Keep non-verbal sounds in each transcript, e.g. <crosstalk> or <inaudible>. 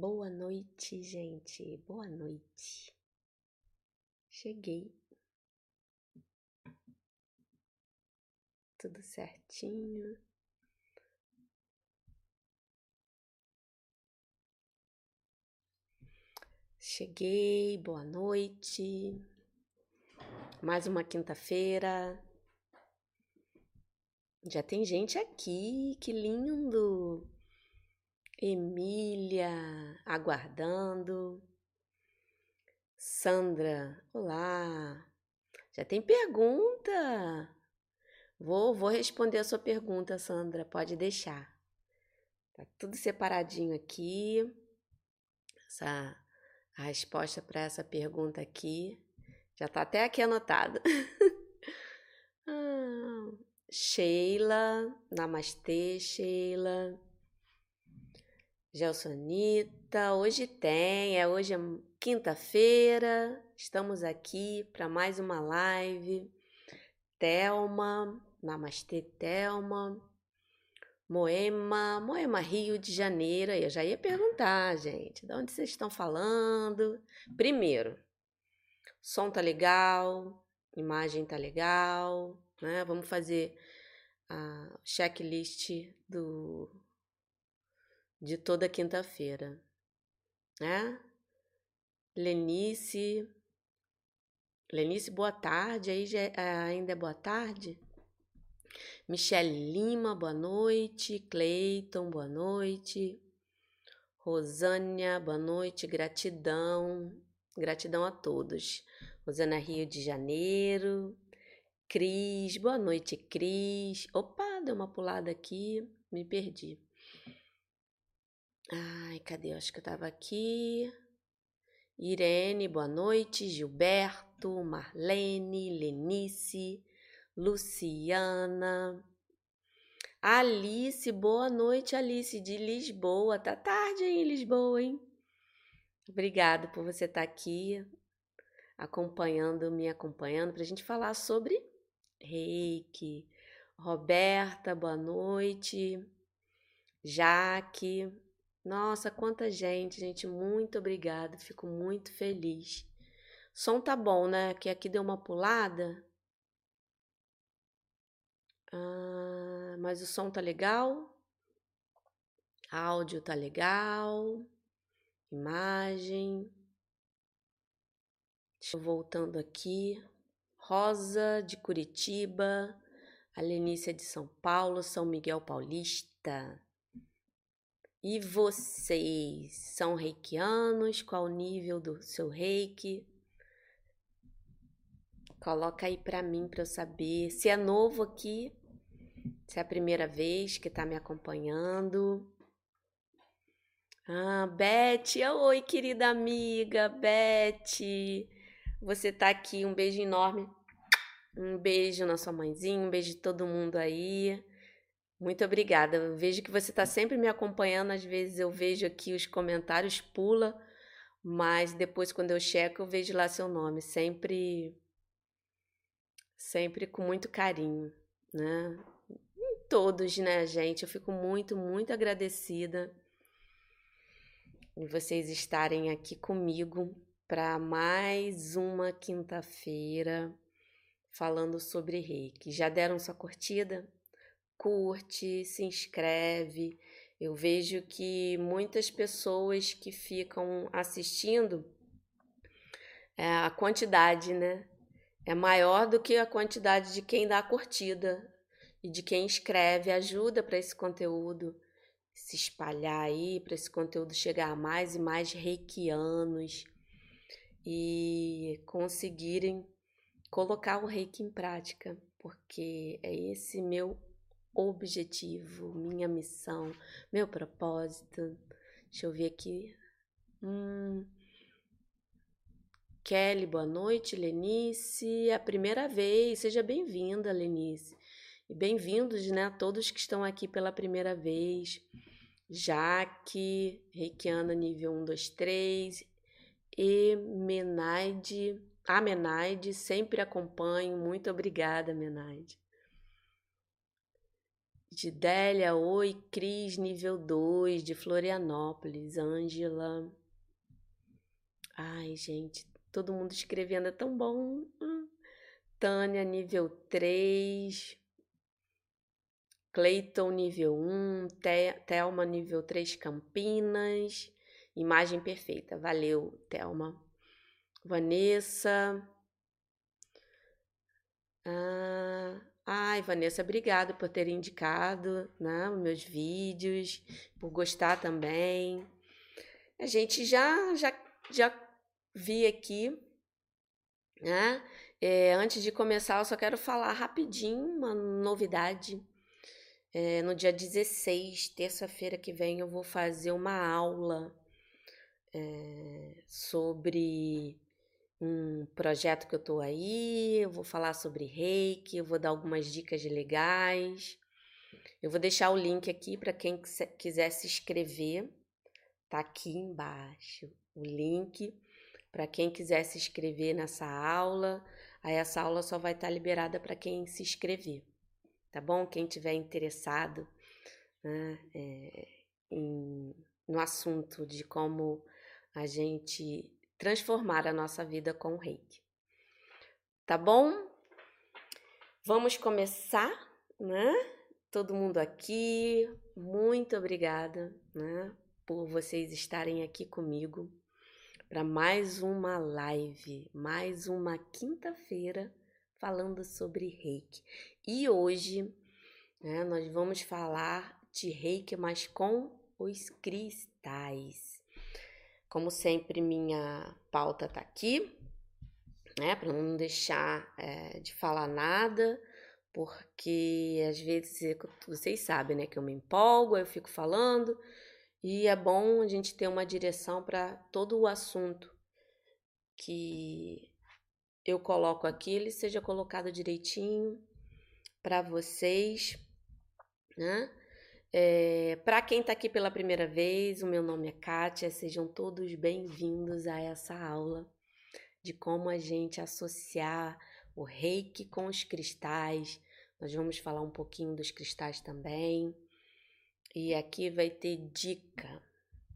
Boa noite, gente. Boa noite. Cheguei. Tudo certinho. Cheguei, boa noite. Mais uma quinta-feira. Já tem gente aqui, que lindo! Emília, aguardando. Sandra, olá. Já tem pergunta? Vou, vou responder a sua pergunta, Sandra, pode deixar. Tá tudo separadinho aqui. Essa a resposta para essa pergunta aqui já tá até aqui anotada. <laughs> ah, Sheila, namastê, Sheila. Gelsonita, hoje tem, é hoje é quinta-feira, estamos aqui para mais uma live. Telma, Namastê Telma, Moema, Moema Rio de Janeiro. Eu já ia perguntar, gente, de onde vocês estão falando? Primeiro, som tá legal, imagem tá legal, né? Vamos fazer a checklist do de toda quinta-feira, né? Lenice, Lenice, boa tarde, aí já, é, ainda é boa tarde? Michelle Lima, boa noite. Cleiton, boa noite. Rosânia, boa noite. Gratidão, gratidão a todos. Rosana Rio de Janeiro. Cris, boa noite, Cris. Opa, deu uma pulada aqui, me perdi. Ai, cadê? Acho que eu tava aqui. Irene, boa noite. Gilberto, Marlene, Lenice, Luciana. Alice, boa noite, Alice, de Lisboa. Tá tarde aí em Lisboa, hein? Obrigada por você estar tá aqui acompanhando, me acompanhando, para a gente falar sobre reiki. Roberta, boa noite. Jaque, nossa, quanta gente, gente, muito obrigada, fico muito feliz. Som tá bom, né? Que aqui deu uma pulada. Ah, mas o som tá legal. Áudio tá legal. Imagem. Deixa eu voltando aqui. Rosa de Curitiba. A Lenícia de São Paulo, São Miguel Paulista. E vocês são reikianos? Qual o nível do seu reiki? Coloca aí para mim para eu saber. Se é novo aqui, se é a primeira vez que está me acompanhando. Ah, Beth, oi querida amiga, Beth. Você tá aqui, um beijo enorme. Um beijo na sua mãezinha, um beijo de todo mundo aí. Muito obrigada. Eu vejo que você está sempre me acompanhando. Às vezes eu vejo aqui os comentários, pula, mas depois, quando eu checo, eu vejo lá seu nome. Sempre, sempre com muito carinho, né? Em todos, né, gente? Eu fico muito, muito agradecida em vocês estarem aqui comigo para mais uma quinta-feira falando sobre reiki. Já deram sua curtida? Curte, se inscreve. Eu vejo que muitas pessoas que ficam assistindo, é, a quantidade, né? É maior do que a quantidade de quem dá a curtida e de quem escreve. Ajuda para esse conteúdo se espalhar aí, para esse conteúdo chegar a mais e mais reikianos e conseguirem colocar o reiki em prática, porque é esse meu objetivo, minha missão, meu propósito. Deixa eu ver aqui. Hum. Kelly, boa noite. Lenice, é a primeira vez. Seja bem-vinda, Lenice. E bem-vindos, né, a todos que estão aqui pela primeira vez. Jaque, Reikiana nível 1, 2, 3. E Menaide, a Menaide, sempre acompanho. Muito obrigada, Menaide. De Délia, oi, Cris, nível 2, de Florianópolis, Ângela. Ai, gente, todo mundo escrevendo é tão bom. Hum. Tânia, nível 3. Cleiton, nível 1. Thelma, nível 3, Campinas. Imagem perfeita. Valeu, Thelma. Vanessa. Ah, ai, Vanessa, obrigada por ter indicado né, meus vídeos, por gostar também. A gente já, já, já vi aqui, né? É, antes de começar, eu só quero falar rapidinho uma novidade. É, no dia 16, terça-feira que vem, eu vou fazer uma aula é, sobre um projeto que eu tô aí. Eu vou falar sobre reiki, eu vou dar algumas dicas legais. Eu vou deixar o link aqui para quem quiser se inscrever. Tá aqui embaixo o link para quem quiser se inscrever nessa aula. Aí essa aula só vai estar tá liberada para quem se inscrever, tá bom? Quem tiver interessado né, é, em, no assunto de como a gente transformar a nossa vida com o reiki. Tá bom? Vamos começar, né? Todo mundo aqui, muito obrigada, né? Por vocês estarem aqui comigo para mais uma live, mais uma quinta-feira falando sobre reiki. E hoje né, nós vamos falar de reiki, mas com os cristais. Como sempre, minha pauta tá aqui, né, para não deixar é, de falar nada, porque às vezes vocês sabem, né, que eu me empolgo, eu fico falando e é bom a gente ter uma direção para todo o assunto que eu coloco aqui, ele seja colocado direitinho para vocês, né? É, para quem está aqui pela primeira vez, o meu nome é Kátia, sejam todos bem-vindos a essa aula de como a gente associar o reiki com os cristais. Nós vamos falar um pouquinho dos cristais também. E aqui vai ter dica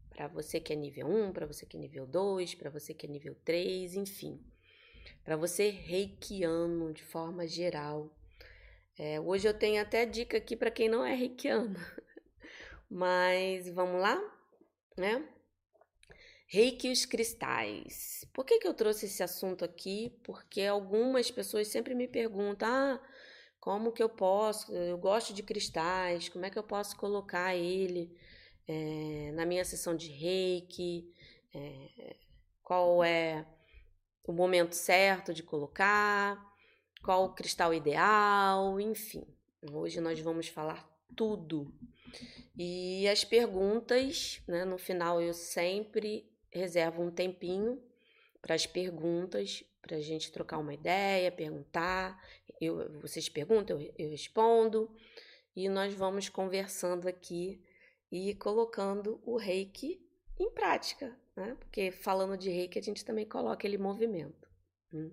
para você que é nível 1, para você que é nível 2, para você que é nível 3, enfim. Para você reikiano de forma geral. É, hoje eu tenho até dica aqui para quem não é reikiano. <laughs> Mas vamos lá, né? Reiki os cristais. Por que, que eu trouxe esse assunto aqui? Porque algumas pessoas sempre me perguntam: ah, como que eu posso? Eu gosto de cristais, como é que eu posso colocar ele é, na minha sessão de reiki? É, qual é o momento certo de colocar? Qual o cristal ideal? Enfim, hoje nós vamos falar tudo. E as perguntas, né, no final eu sempre reservo um tempinho para as perguntas, para a gente trocar uma ideia, perguntar. Eu, vocês perguntam, eu, eu respondo. E nós vamos conversando aqui e colocando o reiki em prática, né? Porque falando de reiki, a gente também coloca ele em movimento. Hum.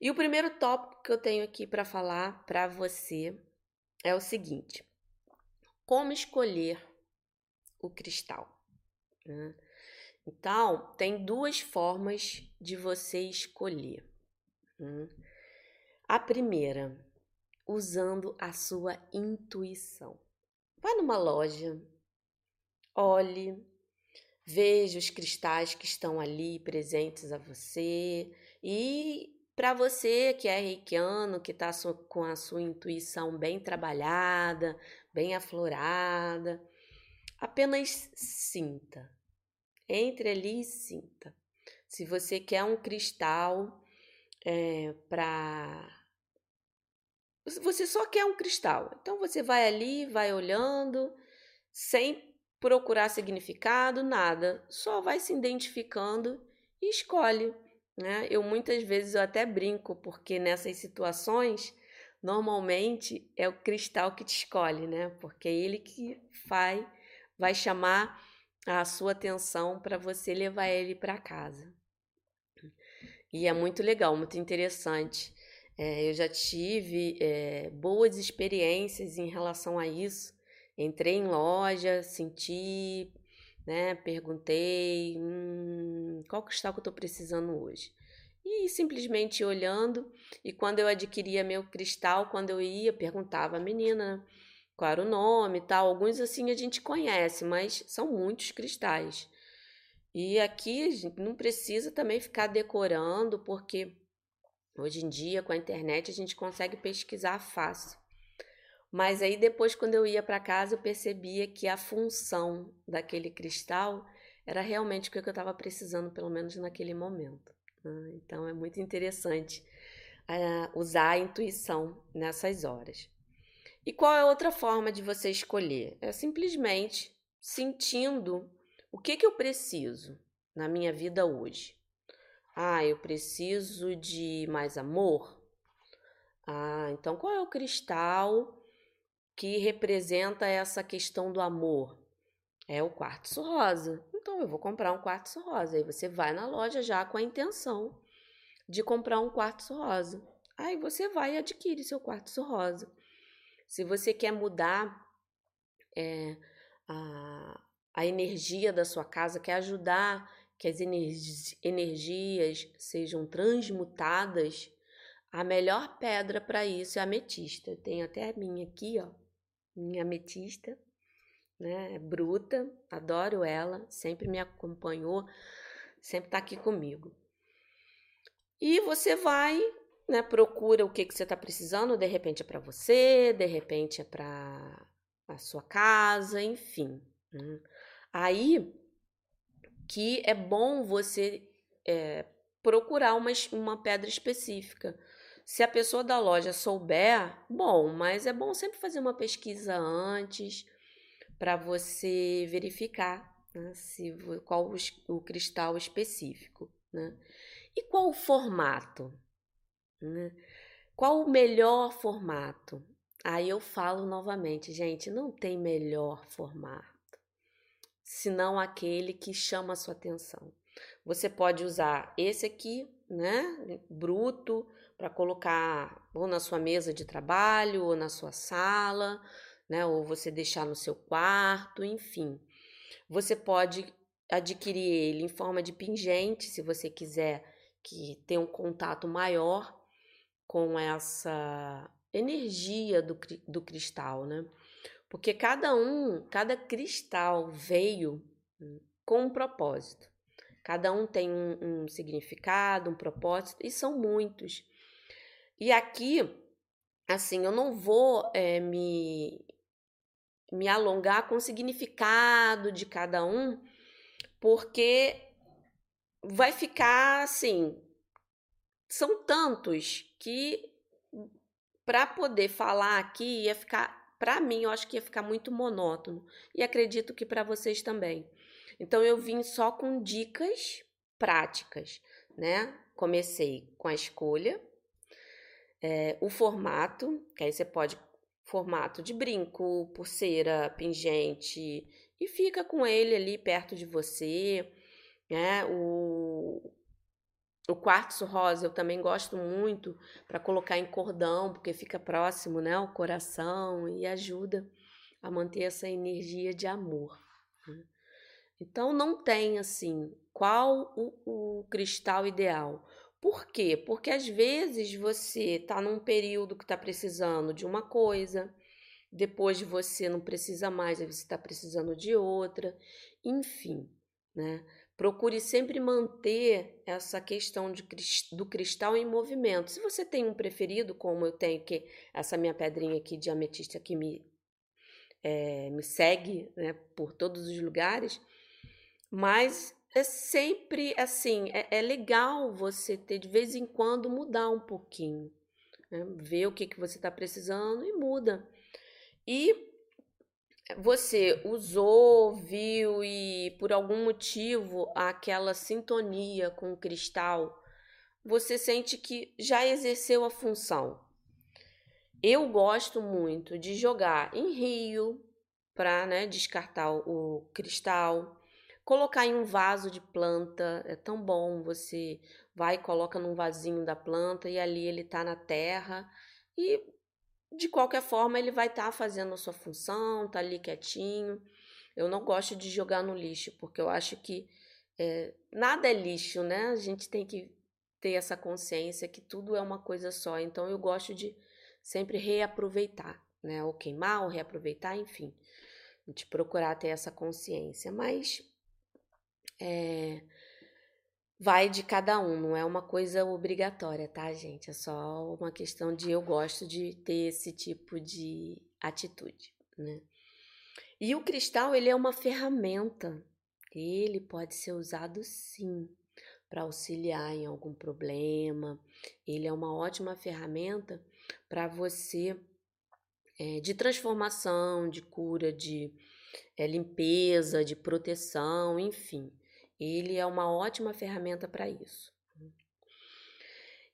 E o primeiro tópico que eu tenho aqui para falar para você é o seguinte: como escolher o cristal? Né? Então, tem duas formas de você escolher. Hum. A primeira, usando a sua intuição. Vá numa loja, olhe, veja os cristais que estão ali presentes a você e para você que é reikiano, que está com a sua intuição bem trabalhada, bem aflorada, apenas sinta entre ali e sinta. Se você quer um cristal é, para. Você só quer um cristal. Então você vai ali, vai olhando, sem procurar significado, nada. Só vai se identificando e escolhe. Né? Eu muitas vezes eu até brinco, porque nessas situações, normalmente é o cristal que te escolhe, né? Porque é ele que vai, vai chamar a sua atenção para você levar ele para casa. E é muito legal, muito interessante É, eu já tive é, boas experiências em relação a isso. Entrei em loja, senti, né, perguntei hum, qual cristal que eu estou precisando hoje. E simplesmente olhando, e quando eu adquiria meu cristal, quando eu ia, perguntava à menina qual era o nome e tal. Alguns assim a gente conhece, mas são muitos cristais. E aqui a gente não precisa também ficar decorando, porque Hoje em dia, com a internet, a gente consegue pesquisar fácil. Mas aí depois, quando eu ia para casa, eu percebia que a função daquele cristal era realmente o que eu estava precisando, pelo menos naquele momento. Né? Então é muito interessante uh, usar a intuição nessas horas. E qual é outra forma de você escolher? É simplesmente sentindo o que, que eu preciso na minha vida hoje. Ah, eu preciso de mais amor? Ah, então qual é o cristal que representa essa questão do amor? É o quartzo rosa. Então eu vou comprar um quartzo rosa. Aí você vai na loja já com a intenção de comprar um quartzo rosa. Aí você vai e adquire seu quartzo rosa. Se você quer mudar é, a, a energia da sua casa, quer ajudar que as energias sejam transmutadas, a melhor pedra para isso é a ametista. Tenho até a minha aqui, ó, minha ametista, né? É bruta, adoro ela, sempre me acompanhou, sempre está aqui comigo. E você vai, né? Procura o que, que você está precisando, de repente é para você, de repente é para a sua casa, enfim. Né? Aí que é bom você é, procurar uma, uma pedra específica. Se a pessoa da loja souber, bom, mas é bom sempre fazer uma pesquisa antes para você verificar né, se, qual o, o cristal específico. Né? E qual o formato? Né? Qual o melhor formato? Aí eu falo novamente, gente, não tem melhor formato senão aquele que chama a sua atenção. Você pode usar esse aqui, né, bruto, para colocar ou na sua mesa de trabalho, ou na sua sala, né, ou você deixar no seu quarto, enfim. Você pode adquirir ele em forma de pingente, se você quiser que tenha um contato maior com essa energia do, do cristal, né? Porque cada um, cada cristal veio com um propósito. Cada um tem um, um significado, um propósito, e são muitos. E aqui, assim, eu não vou é, me, me alongar com o significado de cada um, porque vai ficar assim. São tantos que para poder falar aqui ia ficar para mim, eu acho que ia ficar muito monótono e acredito que para vocês também. Então eu vim só com dicas práticas, né? Comecei com a escolha, é, o formato, que aí você pode formato de brinco, pulseira, pingente e fica com ele ali perto de você, né? O, o quartzo rosa eu também gosto muito para colocar em cordão, porque fica próximo, né, ao coração e ajuda a manter essa energia de amor. Né? Então não tem assim qual o, o cristal ideal. Por quê? Porque às vezes você está num período que está precisando de uma coisa, depois de você não precisa mais, você está precisando de outra, enfim, né? Procure sempre manter essa questão de, do cristal em movimento. Se você tem um preferido, como eu tenho, que essa minha pedrinha aqui de ametista que me, é, me segue né, por todos os lugares, mas é sempre assim, é, é, legal você ter de vez em quando mudar um pouquinho, né? ver o que, que você está precisando e muda. E você usou, viu e por algum motivo aquela sintonia com o cristal, você sente que já exerceu a função. Eu gosto muito de jogar em rio para né, descartar o cristal, colocar em um vaso de planta. É tão bom você vai e coloca num vasinho da planta e ali ele está na terra e de qualquer forma ele vai estar tá fazendo a sua função, tá ali quietinho. Eu não gosto de jogar no lixo, porque eu acho que é, nada é lixo, né? A gente tem que ter essa consciência que tudo é uma coisa só. Então eu gosto de sempre reaproveitar, né? Ou queimar, ou reaproveitar, enfim. A gente procurar ter essa consciência. Mas é, vai de cada um, não é uma coisa obrigatória, tá, gente? É só uma questão de eu gosto de ter esse tipo de atitude, né? E o cristal, ele é uma ferramenta. Ele pode ser usado sim para auxiliar em algum problema. Ele é uma ótima ferramenta para você é, de transformação, de cura, de é, limpeza, de proteção, enfim. Ele é uma ótima ferramenta para isso.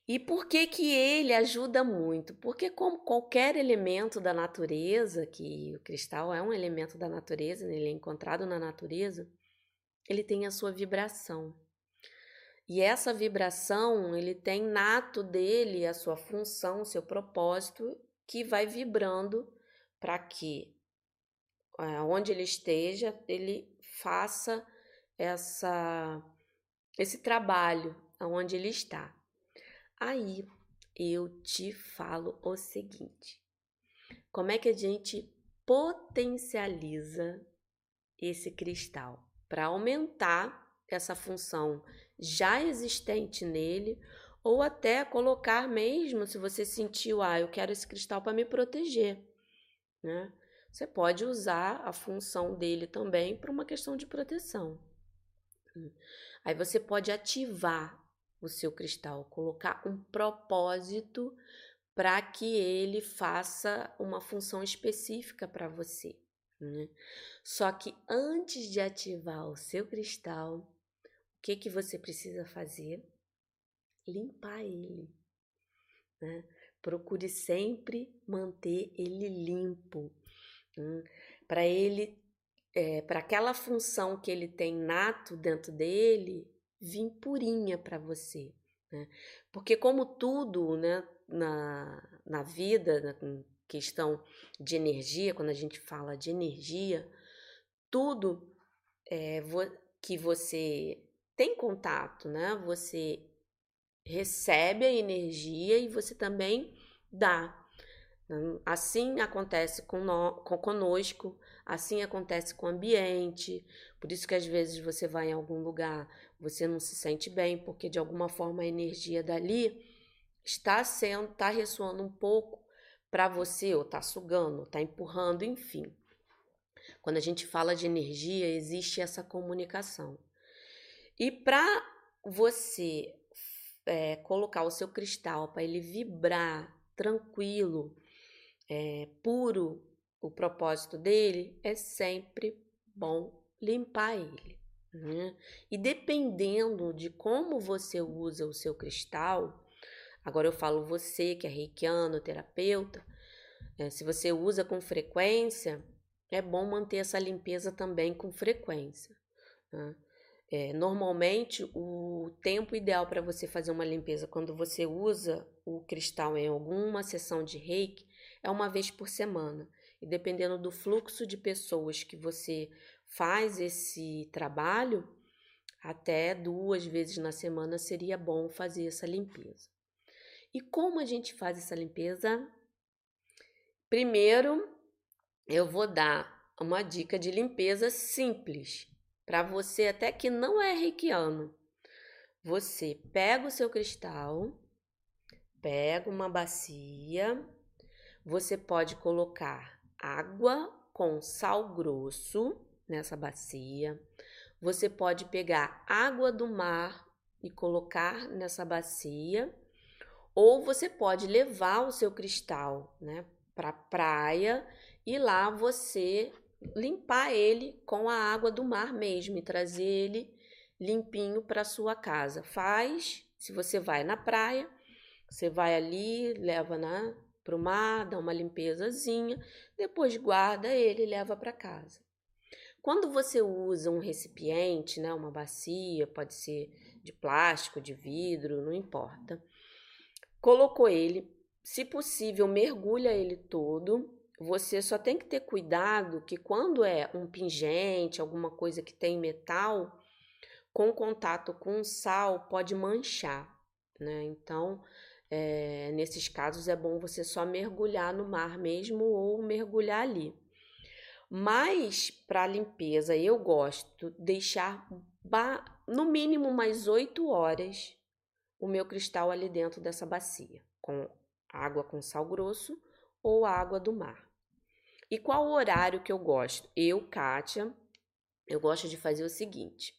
E por que que ele ajuda muito? Porque como qualquer elemento da natureza, que o cristal é um elemento da natureza, ele é encontrado na natureza, ele tem a sua vibração. E essa vibração, ele tem nato dele a sua função, o seu propósito, que vai vibrando para que eh, onde ele esteja, ele faça essa esse trabalho aonde ele está. Aí eu te falo o seguinte: como é que a gente potencializa esse cristal para aumentar essa função já existente nele ou até colocar mesmo se você sentiu, ah, eu quero esse cristal para me proteger, né? Você pode usar a função dele também para uma questão de proteção. Aí você pode ativar o seu cristal, colocar um propósito para que ele faça uma função específica para você. Né? Só que antes de ativar o seu cristal, o que, que você precisa fazer? Limpar ele. Né? Procure sempre manter ele limpo, né? para ele é, para aquela função que ele tem nato dentro dele vir purinha para você. Né? Porque, como tudo né, na, na vida, na questão de energia, quando a gente fala de energia, tudo é, que você tem contato, né? Você recebe a energia e você também dá. Assim acontece com, nós, com conosco, assim acontece com o ambiente. Por isso que às vezes você vai em algum lugar, você não se sente bem, porque de alguma forma a energia dali está sendo, está ressoando um pouco para você, ou está sugando, está empurrando, enfim. Quando a gente fala de energia, existe essa comunicação. E para você é, colocar o seu cristal para ele vibrar tranquilo, é, puro o propósito dele, é sempre bom limpar ele. Né? E dependendo de como você usa o seu cristal, agora eu falo você que é reikiano, terapeuta, é, se você usa com frequência, é bom manter essa limpeza também com frequência. Né? É, normalmente, o tempo ideal para você fazer uma limpeza quando você usa o cristal em alguma sessão de reiki é uma vez por semana. E dependendo do fluxo de pessoas que você faz esse trabalho, até duas vezes na semana seria bom fazer essa limpeza. E como a gente faz essa limpeza? Primeiro, eu vou dar uma dica de limpeza simples para você até que não é reikiano. Você pega o seu cristal, pega uma bacia, você pode colocar água com sal grosso nessa bacia. Você pode pegar água do mar e colocar nessa bacia, ou você pode levar o seu cristal, né, para praia e lá você limpar ele com a água do mar mesmo e trazer ele limpinho para sua casa. Faz, se você vai na praia, você vai ali, leva na para o mar, dá uma limpezazinha, depois guarda ele e leva para casa. Quando você usa um recipiente, né, uma bacia, pode ser de plástico, de vidro, não importa. Colocou ele, se possível, mergulha ele todo. Você só tem que ter cuidado que quando é um pingente, alguma coisa que tem metal, com contato com sal pode manchar, né? Então, é, nesses casos é bom você só mergulhar no mar mesmo ou mergulhar ali. Mas para limpeza eu gosto de deixar no mínimo mais 8 horas o meu cristal ali dentro dessa bacia, com água com sal grosso ou água do mar. E qual o horário que eu gosto? Eu, Kátia, eu gosto de fazer o seguinte: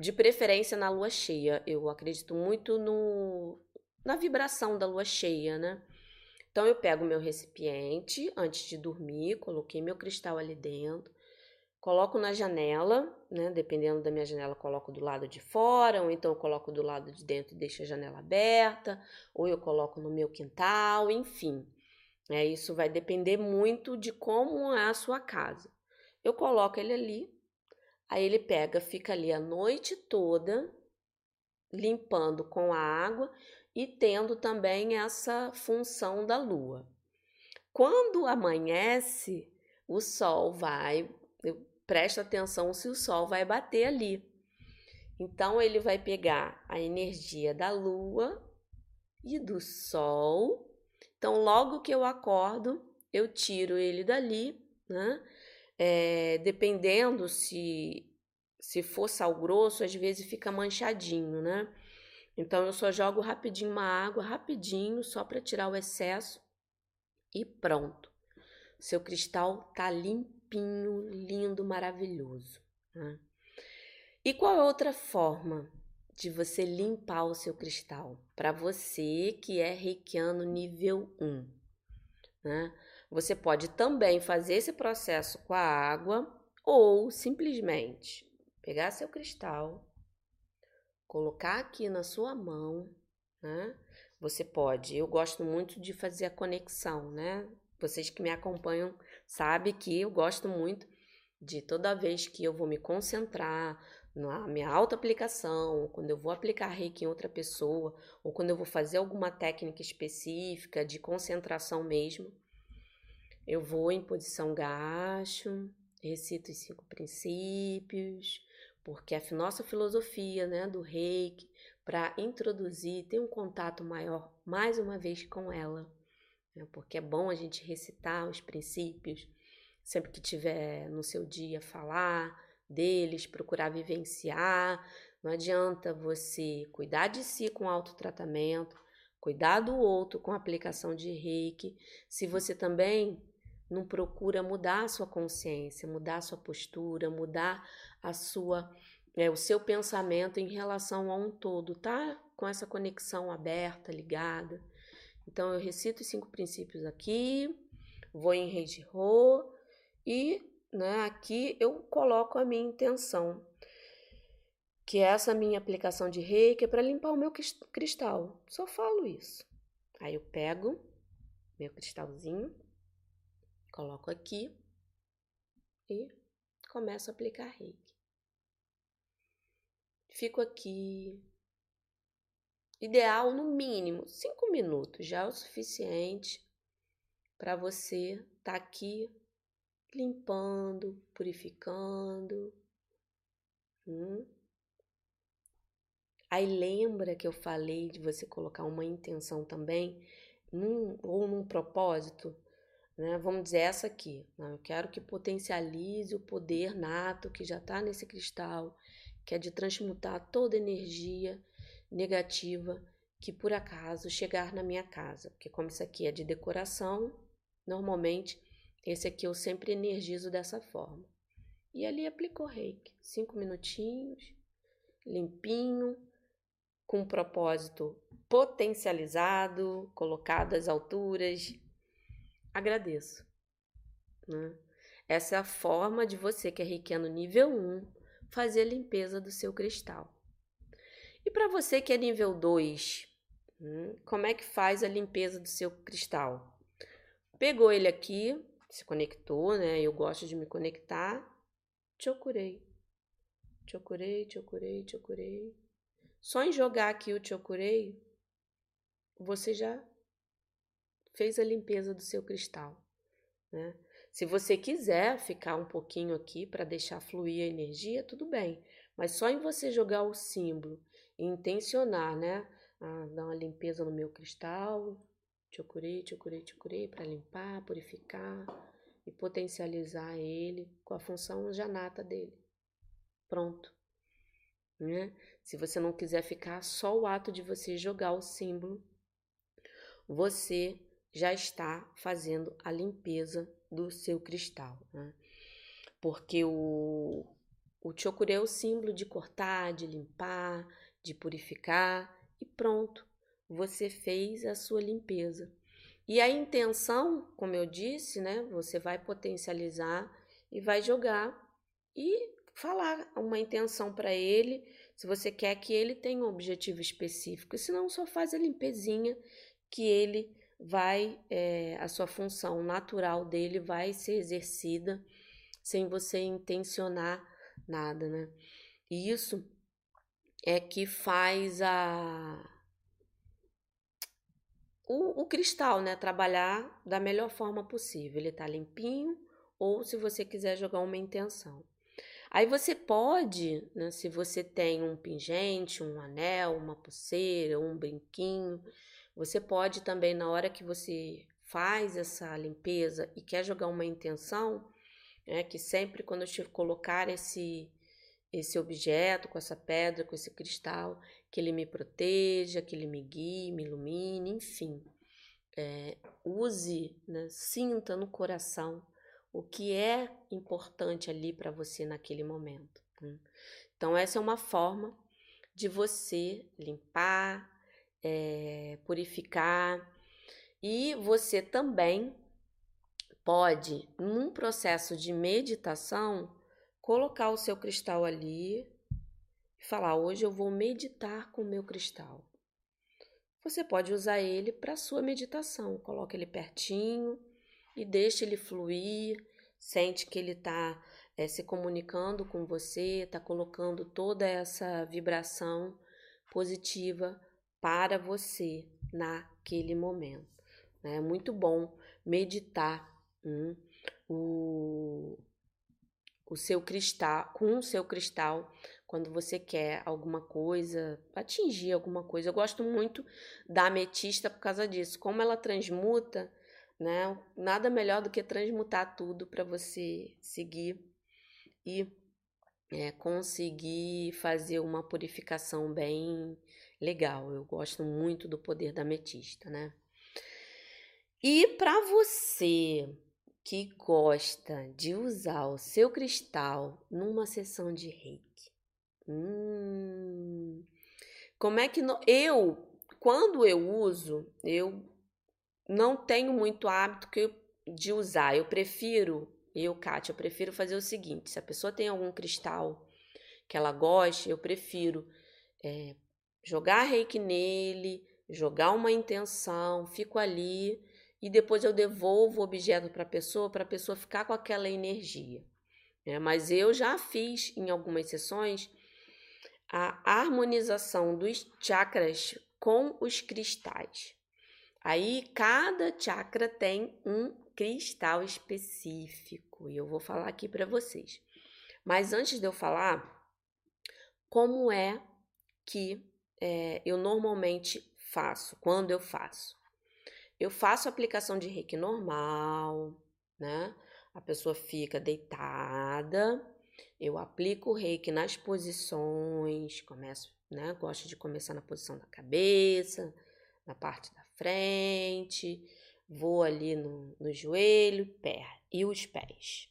de preferência na lua cheia. Eu acredito muito no, na vibração da lua cheia, né? Então eu pego meu recipiente antes de dormir, coloquei meu cristal ali dentro, coloco na janela, né? Dependendo da minha janela, coloco do lado de fora, ou então eu coloco do lado de dentro e deixo a janela aberta, ou eu coloco no meu quintal, enfim. É, isso vai depender muito de como é a sua casa. Eu coloco ele ali, Aí ele pega, fica ali a noite toda limpando com a água e tendo também essa função da lua. Quando amanhece, o sol vai, presta atenção se o sol vai bater ali. Então ele vai pegar a energia da lua e do sol. Então logo que eu acordo, eu tiro ele dali, né? É, dependendo se se for sal grosso, às vezes fica manchadinho, né? Então eu só jogo rapidinho uma água, rapidinho, só para tirar o excesso e pronto. Seu cristal tá limpinho, lindo, maravilhoso. Né? E qual é outra forma de você limpar o seu cristal? Para você que é reikiano nível 1, né? Você pode também fazer esse processo com a água ou simplesmente pegar seu cristal, colocar aqui na sua mão, né? Você pode, eu gosto muito de fazer a conexão, né? Vocês que me acompanham sabem que eu gosto muito de toda vez que eu vou me concentrar na minha auto-aplicação, quando eu vou aplicar reiki em outra pessoa, ou quando eu vou fazer alguma técnica específica de concentração mesmo, eu vou em posição gacho, recito os cinco princípios, porque a nossa filosofia né, do reiki, para introduzir, ter um contato maior mais uma vez com ela, né, porque é bom a gente recitar os princípios, sempre que tiver no seu dia falar deles, procurar vivenciar. Não adianta você cuidar de si com autotratamento, cuidar do outro com aplicação de reiki, se você também não procura mudar a sua consciência, mudar a sua postura, mudar a sua é, o seu pensamento em relação a um todo, tá? Com essa conexão aberta, ligada. Então eu recito os cinco princípios aqui, vou em Rei Ho e né, aqui eu coloco a minha intenção, que é essa minha aplicação de reiki é para limpar o meu cristal. Só falo isso. Aí eu pego meu cristalzinho, Coloco aqui e começo a aplicar reiki. Fico aqui. Ideal no mínimo cinco minutos, já é o suficiente para você estar tá aqui limpando, purificando. Hum. Aí lembra que eu falei de você colocar uma intenção também, num, ou num propósito né? Vamos dizer essa aqui. Né? Eu quero que potencialize o poder nato que já está nesse cristal, que é de transmutar toda energia negativa que por acaso chegar na minha casa. Porque como isso aqui é de decoração, normalmente esse aqui eu sempre energizo dessa forma. E ali aplicou reiki. Cinco minutinhos, limpinho, com um propósito potencializado, colocado às alturas agradeço. Né? Essa é a forma de você que é reikiano nível 1 fazer a limpeza do seu cristal. E para você que é nível 2, hum, como é que faz a limpeza do seu cristal? Pegou ele aqui, se conectou, né? Eu gosto de me conectar. Chokurei. Chokurei, chokurei, chokurei. Só em jogar aqui o chokurei, você já fez a limpeza do seu cristal, né? Se você quiser ficar um pouquinho aqui para deixar fluir a energia, tudo bem. Mas só em você jogar o símbolo e intencionar, né? Ah, dar uma limpeza no meu cristal, chocurei, chocurei, chocurei, para limpar, purificar e potencializar ele com a função janata dele. Pronto. Né? Se você não quiser ficar, só o ato de você jogar o símbolo, você já está fazendo a limpeza do seu cristal. Né? Porque o, o chokure é o símbolo de cortar, de limpar, de purificar e pronto, você fez a sua limpeza. E a intenção, como eu disse, né? Você vai potencializar e vai jogar e falar uma intenção para ele, se você quer que ele tenha um objetivo específico. Senão, só faz a limpezinha que ele vai, é, a sua função natural dele vai ser exercida sem você intencionar nada, né? E isso é que faz a o, o cristal, né, trabalhar da melhor forma possível. Ele tá limpinho ou se você quiser jogar uma intenção. Aí você pode, né, se você tem um pingente, um anel, uma pulseira, um brinquinho, você pode também, na hora que você faz essa limpeza e quer jogar uma intenção, é que sempre quando eu te colocar esse esse objeto, com essa pedra, com esse cristal, que ele me proteja, que ele me guie, me ilumine, enfim. É, use, né, sinta no coração o que é importante ali para você naquele momento. Né? Então, essa é uma forma de você limpar, é, purificar. E você também pode, num processo de meditação, colocar o seu cristal ali e falar: hoje eu vou meditar com o meu cristal. Você pode usar ele para sua meditação. Coloque ele pertinho e deixe ele fluir. Sente que ele está é, se comunicando com você, está colocando toda essa vibração positiva para você naquele momento. Né? É muito bom meditar hum, o, o seu cristal, com o seu cristal, quando você quer alguma coisa, atingir alguma coisa. Eu gosto muito da ametista por causa disso. Como ela transmuta, né? Nada melhor do que transmutar tudo para você seguir e é, conseguir fazer uma purificação bem legal. Eu gosto muito do poder da ametista, né? E para você que gosta de usar o seu cristal numa sessão de reiki? Hum, como é que no... eu, quando eu uso, eu não tenho muito hábito que de usar. Eu prefiro, eu, Kátia, eu prefiro fazer o seguinte: se a pessoa tem algum cristal que ela goste, eu prefiro é, jogar reiki nele, jogar uma intenção, fico ali e depois eu devolvo o objeto para a pessoa, para a pessoa ficar com aquela energia. Né? Mas eu já fiz em algumas sessões a harmonização dos chakras com os cristais. Aí cada chakra tem um cristal específico e eu vou falar aqui para vocês. Mas antes de eu falar, como é que é, eu normalmente faço, quando eu faço? Eu faço aplicação de reiki normal, né? A pessoa fica deitada, eu aplico o reiki nas posições, começo, né? Gosto de começar na posição da cabeça, na parte da frente, vou ali no, no joelho, pé e os pés.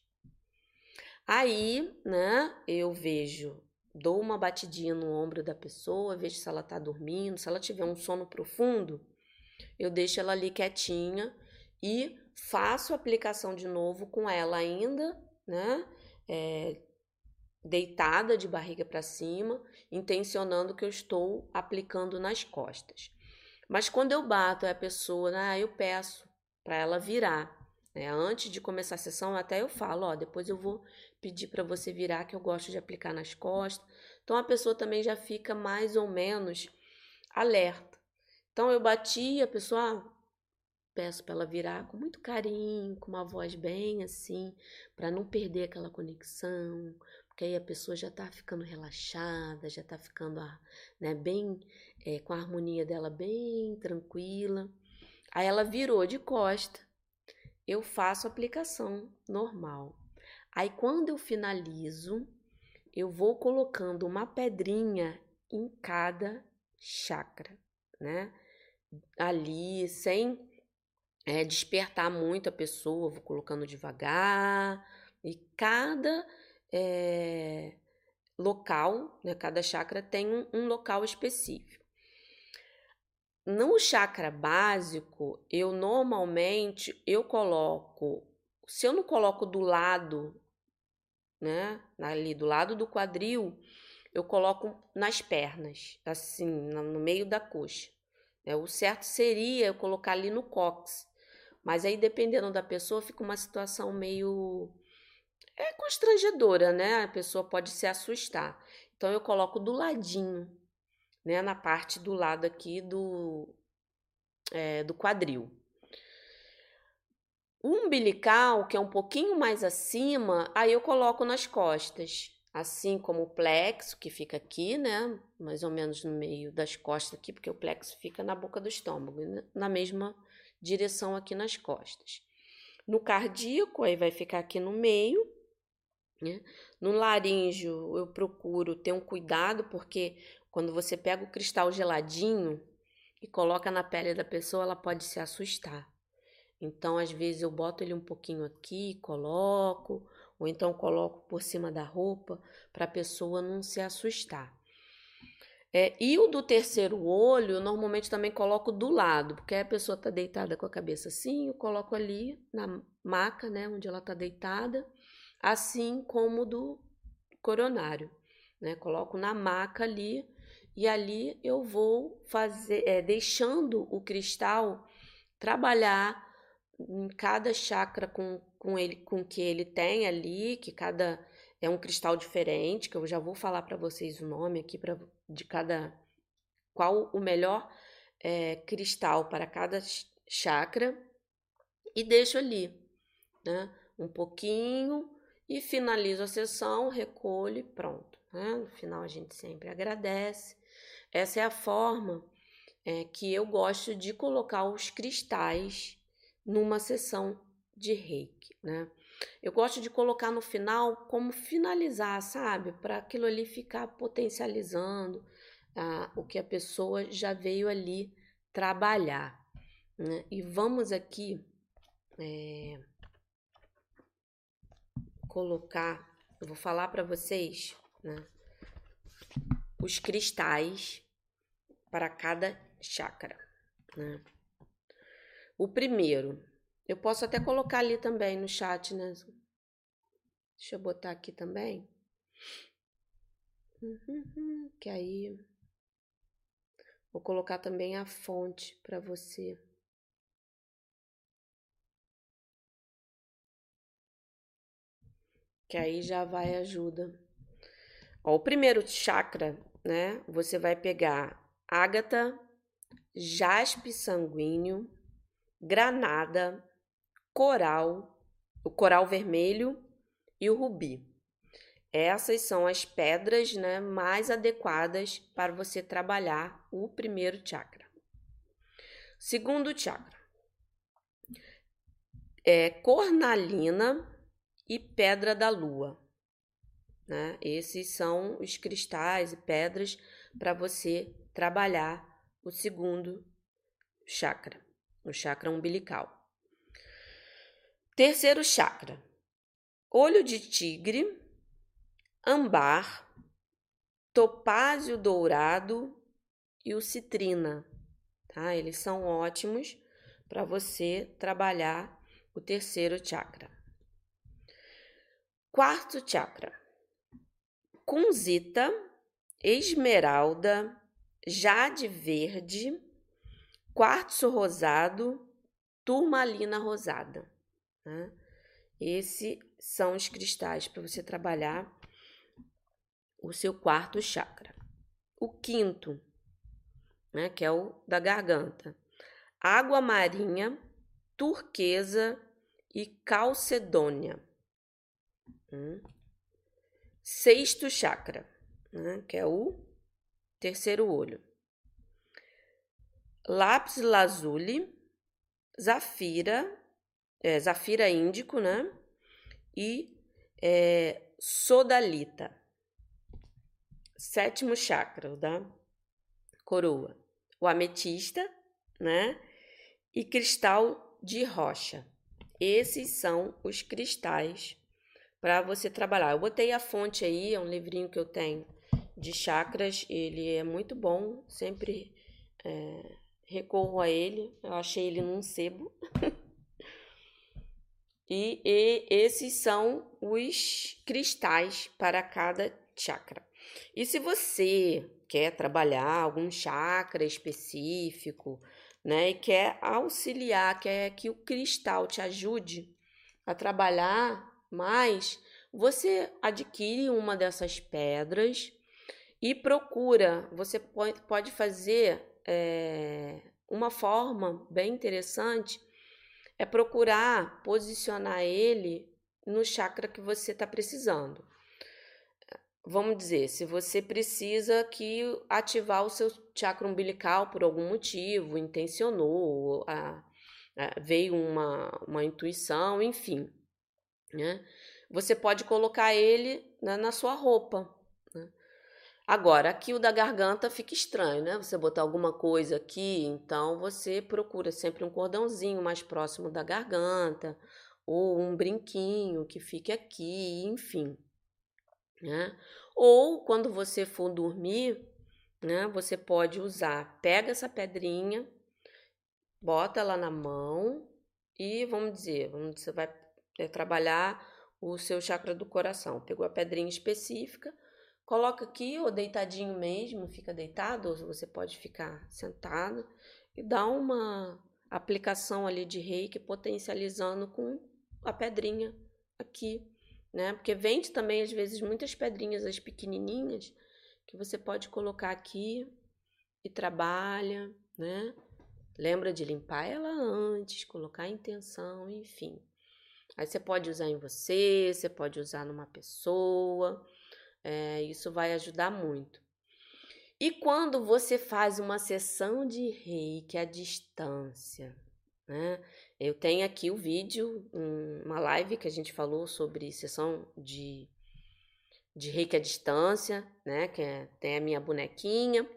Aí, né, eu vejo, dou uma batidinha no ombro da pessoa, vejo se ela tá dormindo, se ela tiver um sono profundo, eu deixo ela ali quietinha e faço a aplicação de novo com ela ainda, né? É, deitada de barriga para cima, intencionando que eu estou aplicando nas costas. Mas quando eu bato a pessoa, né, eu peço para ela virar. É, antes de começar a sessão, até eu falo, ó, depois eu vou pedir para você virar que eu gosto de aplicar nas costas. Então a pessoa também já fica mais ou menos alerta. Então eu bati, a pessoa ah, peço para ela virar com muito carinho, com uma voz bem assim, para não perder aquela conexão, porque aí a pessoa já está ficando relaxada, já está ficando né, bem é, com a harmonia dela bem tranquila. Aí ela virou de costa, eu faço aplicação normal. Aí quando eu finalizo, eu vou colocando uma pedrinha em cada chakra, né? Ali, sem é, despertar muito a pessoa, vou colocando devagar. E cada é, local, né, cada chakra tem um, um local específico. No chakra básico, eu normalmente eu coloco, se eu não coloco do lado, né, ali do lado do quadril, eu coloco nas pernas, assim, no meio da coxa. É, o certo seria eu colocar ali no cox, mas aí dependendo da pessoa fica uma situação meio é constrangedora, né? A pessoa pode se assustar. Então eu coloco do ladinho, né, na parte do lado aqui do é, do quadril. O umbilical, que é um pouquinho mais acima, aí eu coloco nas costas, assim como o plexo, que fica aqui, né? Mais ou menos no meio das costas aqui, porque o plexo fica na boca do estômago, né? na mesma direção aqui nas costas. No cardíaco, aí vai ficar aqui no meio. Né? No laríngeo, eu procuro ter um cuidado, porque quando você pega o cristal geladinho e coloca na pele da pessoa, ela pode se assustar. Então, às vezes, eu boto ele um pouquinho aqui, coloco, ou então coloco por cima da roupa para a pessoa não se assustar. É, e o do terceiro olho, eu normalmente também coloco do lado, porque a pessoa está deitada com a cabeça assim, eu coloco ali na maca, né, onde ela está deitada, assim como do coronário, né? Coloco na maca ali e ali eu vou fazer, é, deixando o cristal trabalhar em cada chakra com, com ele, com que ele tem ali, que cada é um cristal diferente, que eu já vou falar para vocês o nome aqui pra, de cada qual o melhor é, cristal para cada chakra e deixo ali, né? Um pouquinho e finalizo a sessão, recolho e pronto. Né? No final a gente sempre agradece. Essa é a forma é, que eu gosto de colocar os cristais numa sessão de reiki, né? Eu gosto de colocar no final como finalizar, sabe? Para aquilo ali ficar potencializando ah, o que a pessoa já veio ali trabalhar. Né? E vamos aqui é, colocar, eu vou falar para vocês, né? Os cristais para cada chakra, né? O primeiro eu posso até colocar ali também no chat, né? Deixa eu botar aqui também. Que aí vou colocar também a fonte para você. Que aí já vai ajuda. Ó, o primeiro chakra, né? Você vai pegar ágata, jaspe sanguíneo, granada, coral, o coral vermelho e o rubi. Essas são as pedras né, mais adequadas para você trabalhar o primeiro chakra. Segundo chakra é cornalina e pedra da lua. Né? Esses são os cristais e pedras para você trabalhar o segundo chakra, o chakra umbilical. Terceiro chakra: olho de tigre, ambar, topázio dourado e o citrina. Tá? Eles são ótimos para você trabalhar o terceiro chakra. Quarto chakra: Kunzita, esmeralda, jade verde, quartzo rosado, turmalina rosada. Né? Esses são os cristais para você trabalhar o seu quarto chakra. O quinto, né, que é o da garganta. Água marinha, turquesa e calcedônia. Hum. Sexto chakra, né, que é o terceiro olho. Lápis lazuli, zafira, é, zafira índico, né? E é, sodalita. Sétimo chakra da coroa. O ametista, né? E cristal de rocha. Esses são os cristais para você trabalhar. Eu botei a fonte aí, é um livrinho que eu tenho de chakras, ele é muito bom, sempre é, recorro a ele. Eu achei ele num sebo. <laughs> e, e esses são os cristais para cada chakra. E se você quer trabalhar algum chakra específico, né, e quer auxiliar, quer que o cristal te ajude a trabalhar mais, você adquire uma dessas pedras e procura. Você pode fazer é, uma forma bem interessante é procurar posicionar ele no chakra que você está precisando. Vamos dizer, se você precisa que ativar o seu chakra umbilical por algum motivo, intencionou, a, a, veio uma, uma intuição, enfim, né? Você pode colocar ele né, na sua roupa. Né? Agora, aqui o da garganta fica estranho, né? Você botar alguma coisa aqui, então você procura sempre um cordãozinho mais próximo da garganta, ou um brinquinho que fique aqui, enfim né? Ou quando você for dormir, né, você pode usar, pega essa pedrinha, bota ela na mão e vamos dizer, vamos, você vai é, trabalhar o seu chakra do coração. Pegou a pedrinha específica, coloca aqui ou deitadinho mesmo, fica deitado, ou você pode ficar sentado e dá uma aplicação ali de reiki potencializando com a pedrinha aqui né? Porque vende também, às vezes, muitas pedrinhas, as pequenininhas, que você pode colocar aqui e trabalha, né? Lembra de limpar ela antes, colocar a intenção, enfim. Aí você pode usar em você, você pode usar numa pessoa, é, isso vai ajudar muito. E quando você faz uma sessão de reiki à distância, né? Eu tenho aqui o vídeo, uma live que a gente falou sobre sessão de, de reiki à distância, né? Que é, tem a minha bonequinha.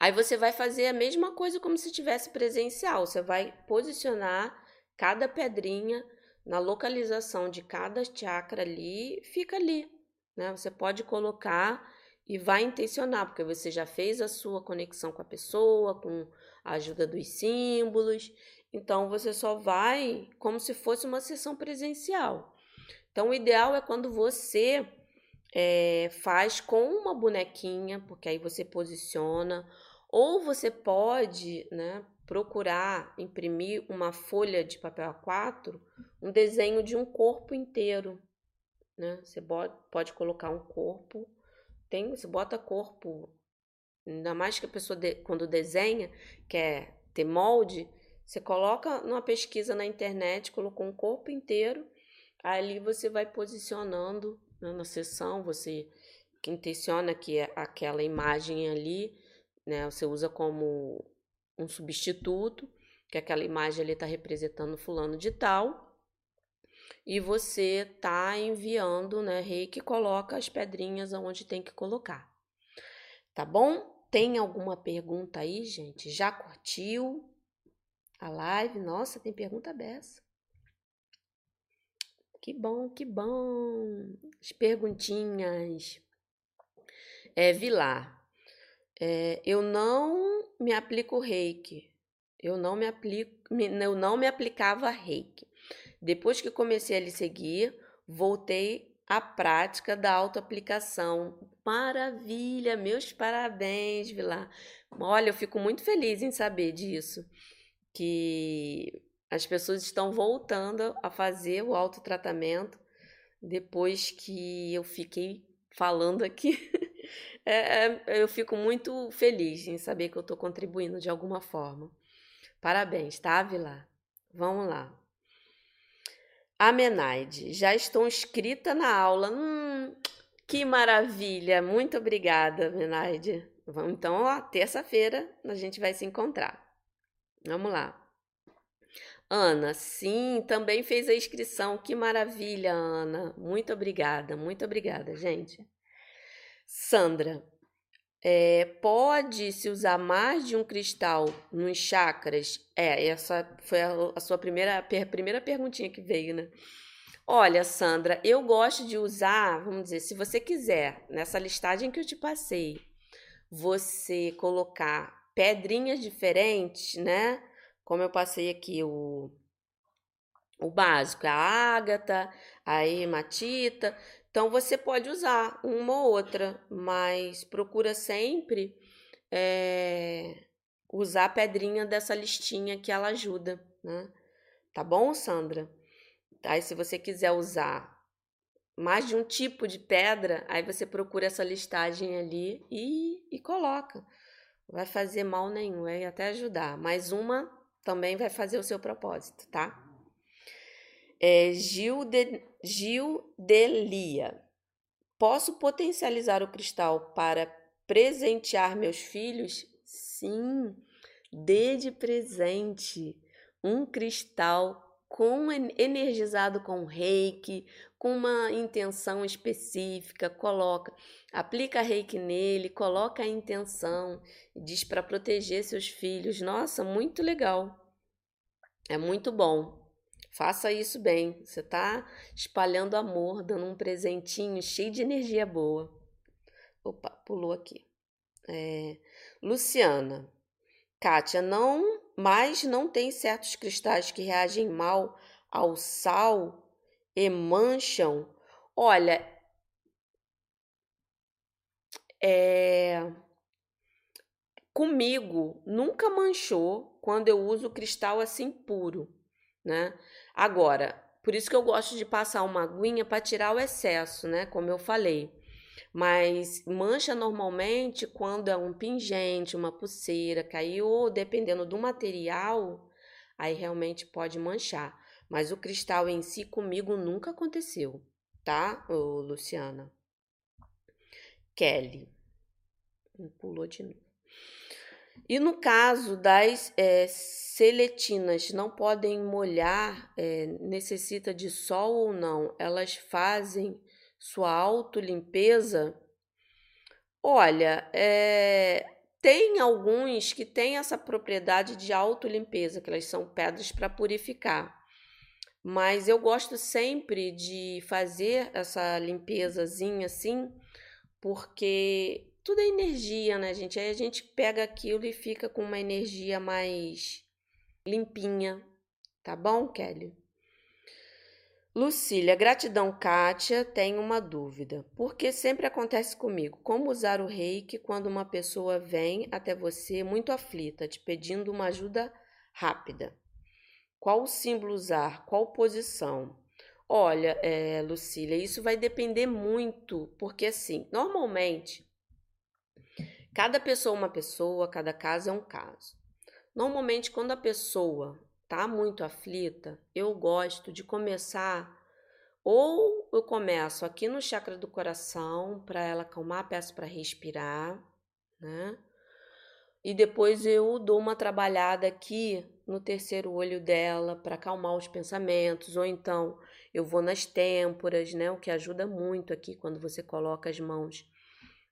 Aí você vai fazer a mesma coisa como se tivesse presencial. Você vai posicionar cada pedrinha na localização de cada chakra ali, fica ali, né? Você pode colocar e vai intencionar, porque você já fez a sua conexão com a pessoa, com a ajuda dos símbolos, então você só vai como se fosse uma sessão presencial. Então o ideal é quando você é, faz com uma bonequinha, porque aí você posiciona, ou você pode né, procurar imprimir uma folha de papel A4, um desenho de um corpo inteiro. Né? Você pode colocar um corpo, tem, você bota corpo, ainda mais que a pessoa de, quando desenha, quer ter molde, você coloca numa pesquisa na internet, colocou um corpo inteiro, ali você vai posicionando né, na sessão, você que intenciona que é aquela imagem ali, né, você usa como um substituto, que aquela imagem ali está representando fulano de tal, e você está enviando, né, reiki, coloca as pedrinhas aonde tem que colocar. Tá bom? Tem alguma pergunta aí, gente? Já curtiu? a live. Nossa, tem pergunta dessa. Que bom, que bom. As perguntinhas. É, Vilar. É, eu não me aplico reiki. Eu não me aplico, eu não me aplicava reiki. Depois que comecei a lhe seguir, voltei à prática da autoaplicação. Maravilha, meus parabéns, Vilar. Olha, eu fico muito feliz em saber disso que as pessoas estão voltando a fazer o autotratamento depois que eu fiquei falando aqui. <laughs> é, é, eu fico muito feliz em saber que eu estou contribuindo de alguma forma. Parabéns, tá, Vila? Vamos lá. Amenaide, já estou inscrita na aula. Hum, que maravilha! Muito obrigada, Amenaide. Vamos então, ó, terça-feira a gente vai se encontrar. Vamos lá. Ana, sim, também fez a inscrição. Que maravilha, Ana. Muito obrigada, muito obrigada, gente. Sandra, é, pode se usar mais de um cristal nos chakras? É, essa foi a, a sua primeira, per, primeira perguntinha que veio, né? Olha, Sandra, eu gosto de usar, vamos dizer, se você quiser, nessa listagem que eu te passei, você colocar pedrinhas diferentes, né? Como eu passei aqui o, o básico, a ágata, a hematita. Então você pode usar uma ou outra, mas procura sempre é, usar a pedrinha dessa listinha que ela ajuda, né? Tá bom, Sandra? Aí, se você quiser usar mais de um tipo de pedra, aí você procura essa listagem ali e, e coloca. vai fazer mal nenhum, vai até ajudar. Mas uma também vai fazer o seu propósito, tá? É, Gil, de, Gil Delia. Posso potencializar o cristal para presentear meus filhos? Sim, dê de presente um cristal com energizado com reiki, com uma intenção específica, coloca, aplica reiki nele, coloca a intenção, diz para proteger seus filhos. Nossa, muito legal. É muito bom. Faça isso bem. Você está espalhando amor, dando um presentinho cheio de energia boa. Opa, pulou aqui. É, Luciana, Kátia, não mas não tem certos cristais que reagem mal ao sal e mancham. Olha, é... comigo nunca manchou quando eu uso cristal assim puro, né? Agora, por isso que eu gosto de passar uma aguinha para tirar o excesso, né? Como eu falei. Mas mancha normalmente quando é um pingente, uma pulseira, caiu, ou dependendo do material, aí realmente pode manchar. Mas o cristal em si comigo nunca aconteceu, tá, Ô, Luciana? Kelly. Pulou de novo. E no caso das é, seletinas, não podem molhar, é, necessita de sol ou não, elas fazem sua autolimpeza? Olha, é, tem alguns que têm essa propriedade de autolimpeza, que elas são pedras para purificar. Mas eu gosto sempre de fazer essa limpezazinha assim, porque tudo é energia, né, gente? Aí a gente pega aquilo e fica com uma energia mais limpinha, tá bom, Kelly? Lucília, gratidão, Kátia. Tenho uma dúvida. Porque sempre acontece comigo. Como usar o reiki quando uma pessoa vem até você muito aflita, te pedindo uma ajuda rápida? Qual símbolo usar? Qual posição? Olha, é, Lucília, isso vai depender muito, porque assim, normalmente, cada pessoa é uma pessoa, cada caso é um caso. Normalmente, quando a pessoa tá muito aflita, eu gosto de começar ou eu começo aqui no chakra do coração para ela acalmar, peço para respirar, né? E depois eu dou uma trabalhada aqui no terceiro olho dela para acalmar os pensamentos, ou então eu vou nas têmporas, né? O que ajuda muito aqui quando você coloca as mãos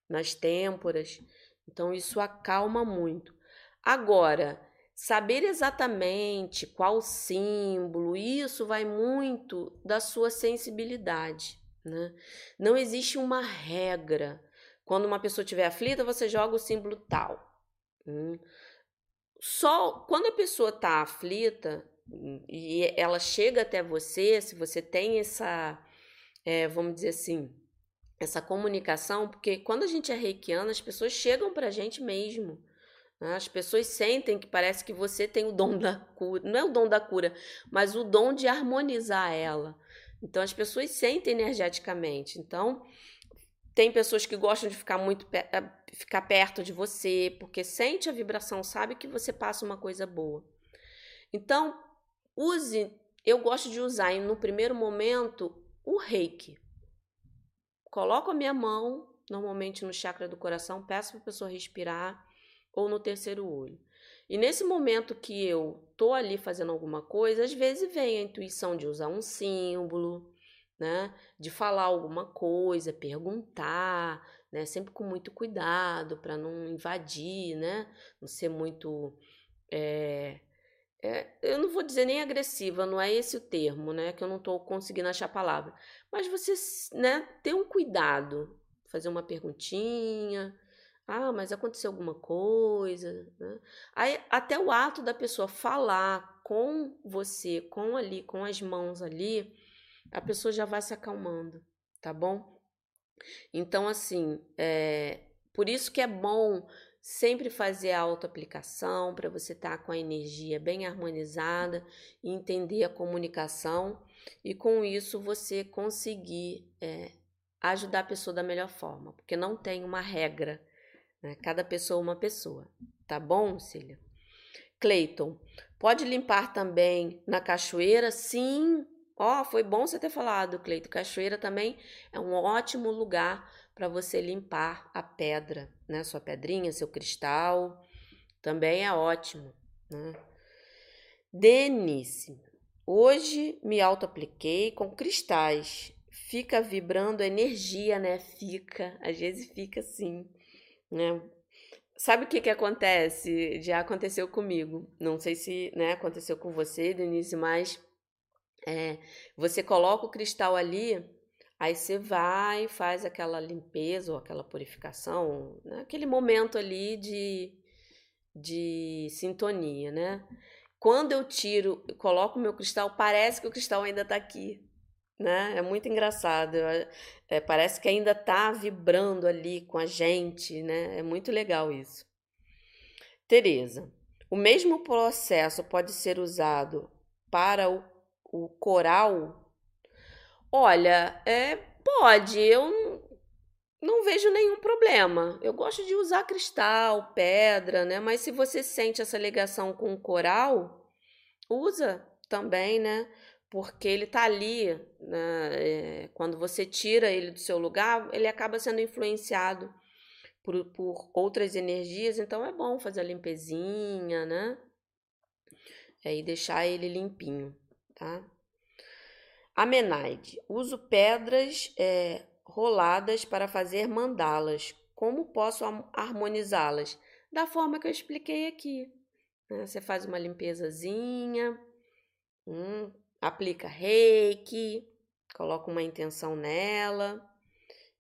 nas têmporas. Então isso acalma muito. Agora, Saber exatamente qual símbolo, isso vai muito da sua sensibilidade. Né? Não existe uma regra. Quando uma pessoa estiver aflita, você joga o símbolo tal. Hum. Só quando a pessoa está aflita e ela chega até você, se você tem essa, é, vamos dizer assim, essa comunicação, porque quando a gente é reikiana, as pessoas chegam para a gente mesmo Né? As pessoas sentem que parece que você tem o dom da cura, não é o dom da cura, mas o dom de harmonizar ela. Então as pessoas sentem energeticamente. Então tem pessoas que gostam de ficar muito eh, ficar perto de você, porque sente a vibração, sabe que você passa uma coisa boa. Então, use, eu gosto de usar no primeiro momento o Reiki. Coloco a minha mão normalmente no chakra do coração, peço para a pessoa respirar ou no terceiro olho. E nesse momento que eu tô ali fazendo alguma coisa, às vezes vem a intuição de usar um símbolo, né? De falar alguma coisa, perguntar, né? Sempre com muito cuidado para não invadir, né? Não ser muito. É, é, eu não vou dizer nem agressiva, não é esse o termo, né? Que eu não estou conseguindo achar a palavra. Mas você, né? Ter um cuidado, fazer uma perguntinha. Ah, mas aconteceu alguma coisa, né? Aí, até o ato da pessoa falar com você, com ali, com as mãos ali, a pessoa já vai se acalmando, tá bom? Então, assim, é, por isso que é bom sempre fazer a autoaplicação para você estar tá com a energia bem harmonizada e entender a comunicação e com isso você conseguir é, ajudar a pessoa da melhor forma, porque não tem uma regra, né? Cada pessoa é uma pessoa, tá bom, Cília? Cleiton, pode limpar também na cachoeira? Sim, Ó, oh, foi bom você ter falado, Cleito. Cachoeira também é um ótimo lugar para você limpar a pedra, né? Sua pedrinha, seu cristal, também é ótimo, né? Denise, hoje me auto-apliquei com cristais. Fica vibrando energia, né? Fica, às vezes fica assim, né? Sabe o que que acontece? Já aconteceu comigo. Não sei se, né, aconteceu com você, Denise, mas é, você coloca o cristal ali, aí você vai, faz aquela limpeza ou aquela purificação, né? aquele momento ali de, de sintonia, né? Quando eu tiro, coloco o meu cristal, parece que o cristal ainda está aqui, né? É muito engraçado. É, parece que ainda está vibrando ali com a gente, né? É muito legal isso. Tereza, o mesmo processo pode ser usado para o o coral? Olha, é, pode, eu não vejo nenhum problema. Eu gosto de usar cristal, pedra, né? Mas se você sente essa ligação com o coral, usa também, né? Porque ele tá ali, né? É, quando você tira ele do seu lugar, ele acaba sendo influenciado por, por outras energias, então é bom fazer a limpezinha, né? É, e deixar ele limpinho tá? Amenaide. Uso pedras é, roladas para fazer mandalas. Como posso harmonizá-las? Da forma que eu expliquei aqui. Né? Você faz uma limpezazinha, hum, aplica reiki, coloca uma intenção nela.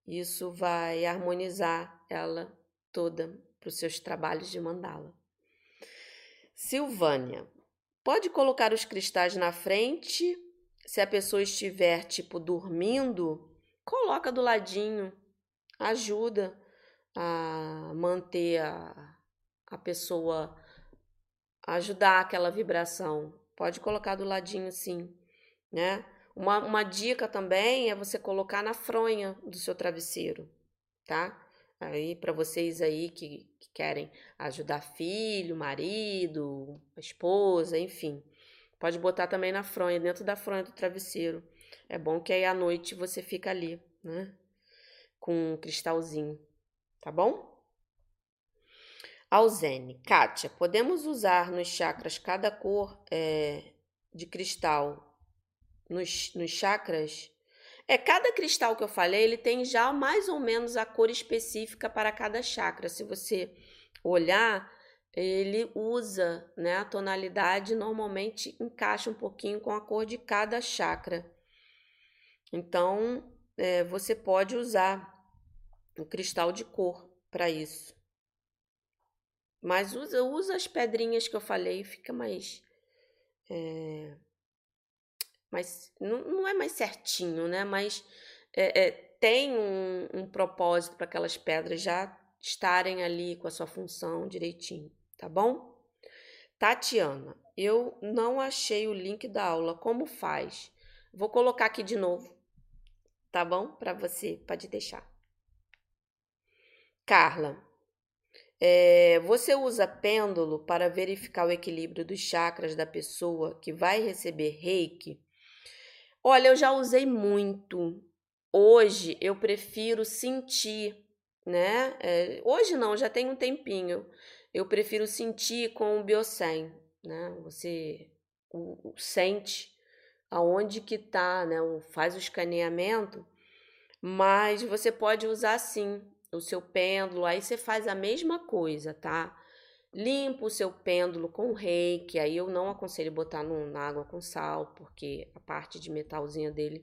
Isso vai harmonizar ela toda para os seus trabalhos de mandala. Silvânia, Pode colocar os cristais na frente. Se a pessoa estiver tipo dormindo, coloca do ladinho. Ajuda a manter a, a pessoa ajudar aquela vibração. Pode colocar do ladinho sim, né? Uma, uma dica também é você colocar na fronha do seu travesseiro, tá? Aí para vocês aí que, que querem ajudar filho, marido, esposa, enfim. Pode botar também na fronha, dentro da fronha do travesseiro. É bom que aí à noite você fica ali, né? Com um cristalzinho, tá bom? Alzene, Kátia, podemos usar nos chakras cada cor é, de cristal nos, nos chakras é, cada cristal que eu falei, ele tem já mais ou menos a cor específica para cada chakra. Se você olhar, ele usa, né, a tonalidade normalmente encaixa um pouquinho com a cor de cada chakra. Então, é, você pode usar um cristal de cor para isso. Mas usa, usa as pedrinhas que eu falei, fica mais é, mas não, não é mais certinho, né? Mas é, é, tem um, um propósito para aquelas pedras já estarem ali com a sua função direitinho, tá bom? Tatiana, eu não achei o link da aula, como faz? Vou colocar aqui de novo, tá bom? Para você, pode deixar. Carla, é, você usa pêndulo para verificar o equilíbrio dos chakras da pessoa que vai receber reiki? Olha, eu já usei muito. Hoje eu prefiro sentir, né? É, hoje não, já tem um tempinho. Eu prefiro sentir com o Biocem, né? Você o, o, sente aonde que tá, né? Faz o escaneamento, mas você pode usar sim o seu pêndulo, aí você faz a mesma coisa, tá? Limpa o seu pêndulo com reiki, aí eu não aconselho botar no, na água com sal, porque a parte de metalzinha dele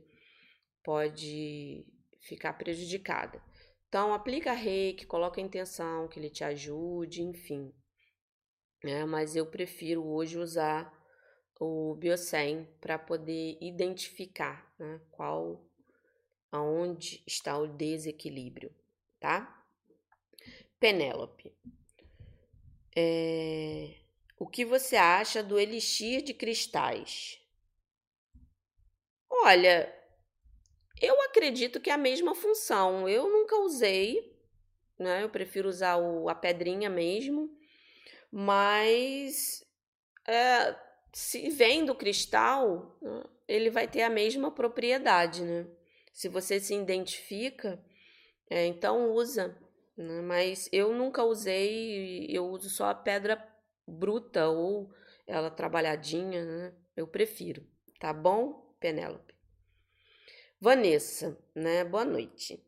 pode ficar prejudicada. Então, aplica reiki, coloca a intenção que ele te ajude, enfim. É, mas eu prefiro hoje usar o Biocem para poder identificar né, qual, aonde está o desequilíbrio tá? Penélope, é... o que você acha do elixir de cristais? Olha, eu acredito que é a mesma função. Eu nunca usei, né? Eu prefiro usar o, a pedrinha mesmo, mas é, se vem do cristal, né, ele vai ter a mesma propriedade, né? Se você se identifica, é, então usa, né? mas eu nunca usei, eu uso só a pedra bruta ou ela trabalhadinha, né? Eu prefiro, tá bom, Penélope? Vanessa, né? Boa noite.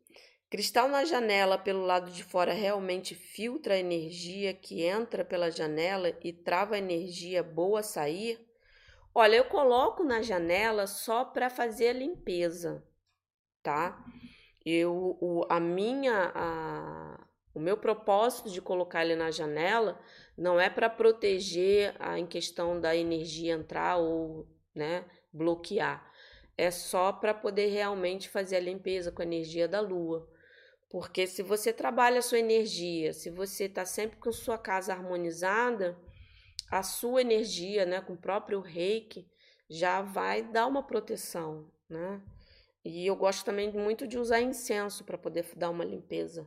Cristal na janela pelo lado de fora realmente filtra a energia que entra pela janela e trava a energia boa sair? Olha, eu coloco na janela só para fazer a limpeza, tá? Eu, o, a minha, a, o meu propósito de colocar ele na janela não é para proteger a, em questão da energia entrar ou né, bloquear. É só para poder realmente fazer a limpeza com a energia da lua. Porque se você trabalha a sua energia, se você está sempre com sua casa harmonizada, a sua energia, né, com o próprio reiki, já vai dar uma proteção, né? E eu gosto também muito de usar incenso para poder dar uma limpeza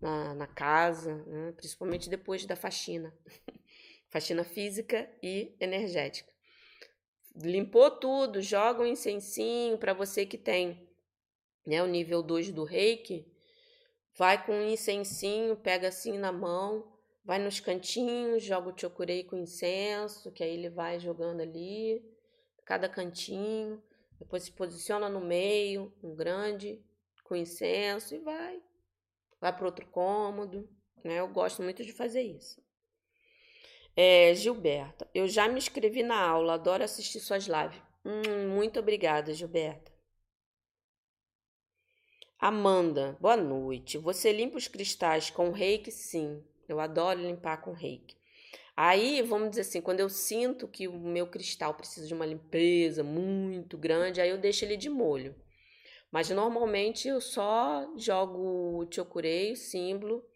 na, na casa, né? principalmente depois da faxina. <laughs> faxina física e energética. Limpou tudo, joga um incensinho para você que tem né, o nível 2 do reiki. Vai com um incensinho, pega assim na mão, vai nos cantinhos, joga o chokurei com incenso, que aí ele vai jogando ali, cada cantinho. Depois se posiciona no meio, um grande, com incenso e vai. Vai para outro cômodo. Né? Eu gosto muito de fazer isso. É, Gilberta, eu já me inscrevi na aula, adoro assistir suas lives. Hum, muito obrigada, Gilberta. Amanda, boa noite. Você limpa os cristais com reiki? Sim, eu adoro limpar com reiki. Aí, vamos dizer assim, quando eu sinto que o meu cristal precisa de uma limpeza muito grande, aí eu deixo ele de molho. Mas normalmente eu só jogo o chokurei, o símbolo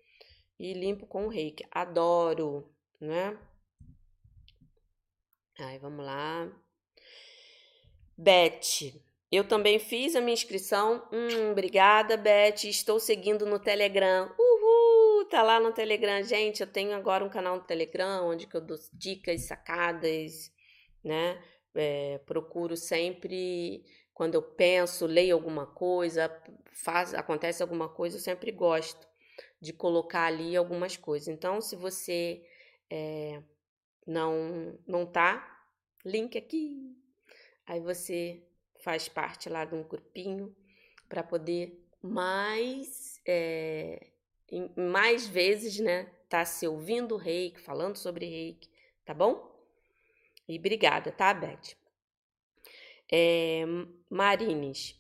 e limpo com o reiki. Adoro, né? Aí, vamos lá. Beth, eu também fiz a minha inscrição. Hum, obrigada, Beth. Estou seguindo no Telegram. Uhul! tá lá no Telegram. Gente, eu tenho agora um canal no Telegram onde eu dou dicas, sacadas, né? É, procuro sempre, quando eu penso, leio alguma coisa, faz, acontece alguma coisa, eu sempre gosto de colocar ali algumas coisas. Então, se você é, não, não tá, link aqui. Aí você faz parte lá de um grupinho para poder mais é, mais vezes, né? Tá se ouvindo reiki, falando sobre reiki, tá bom? E obrigada, tá, Beth? É, Marines.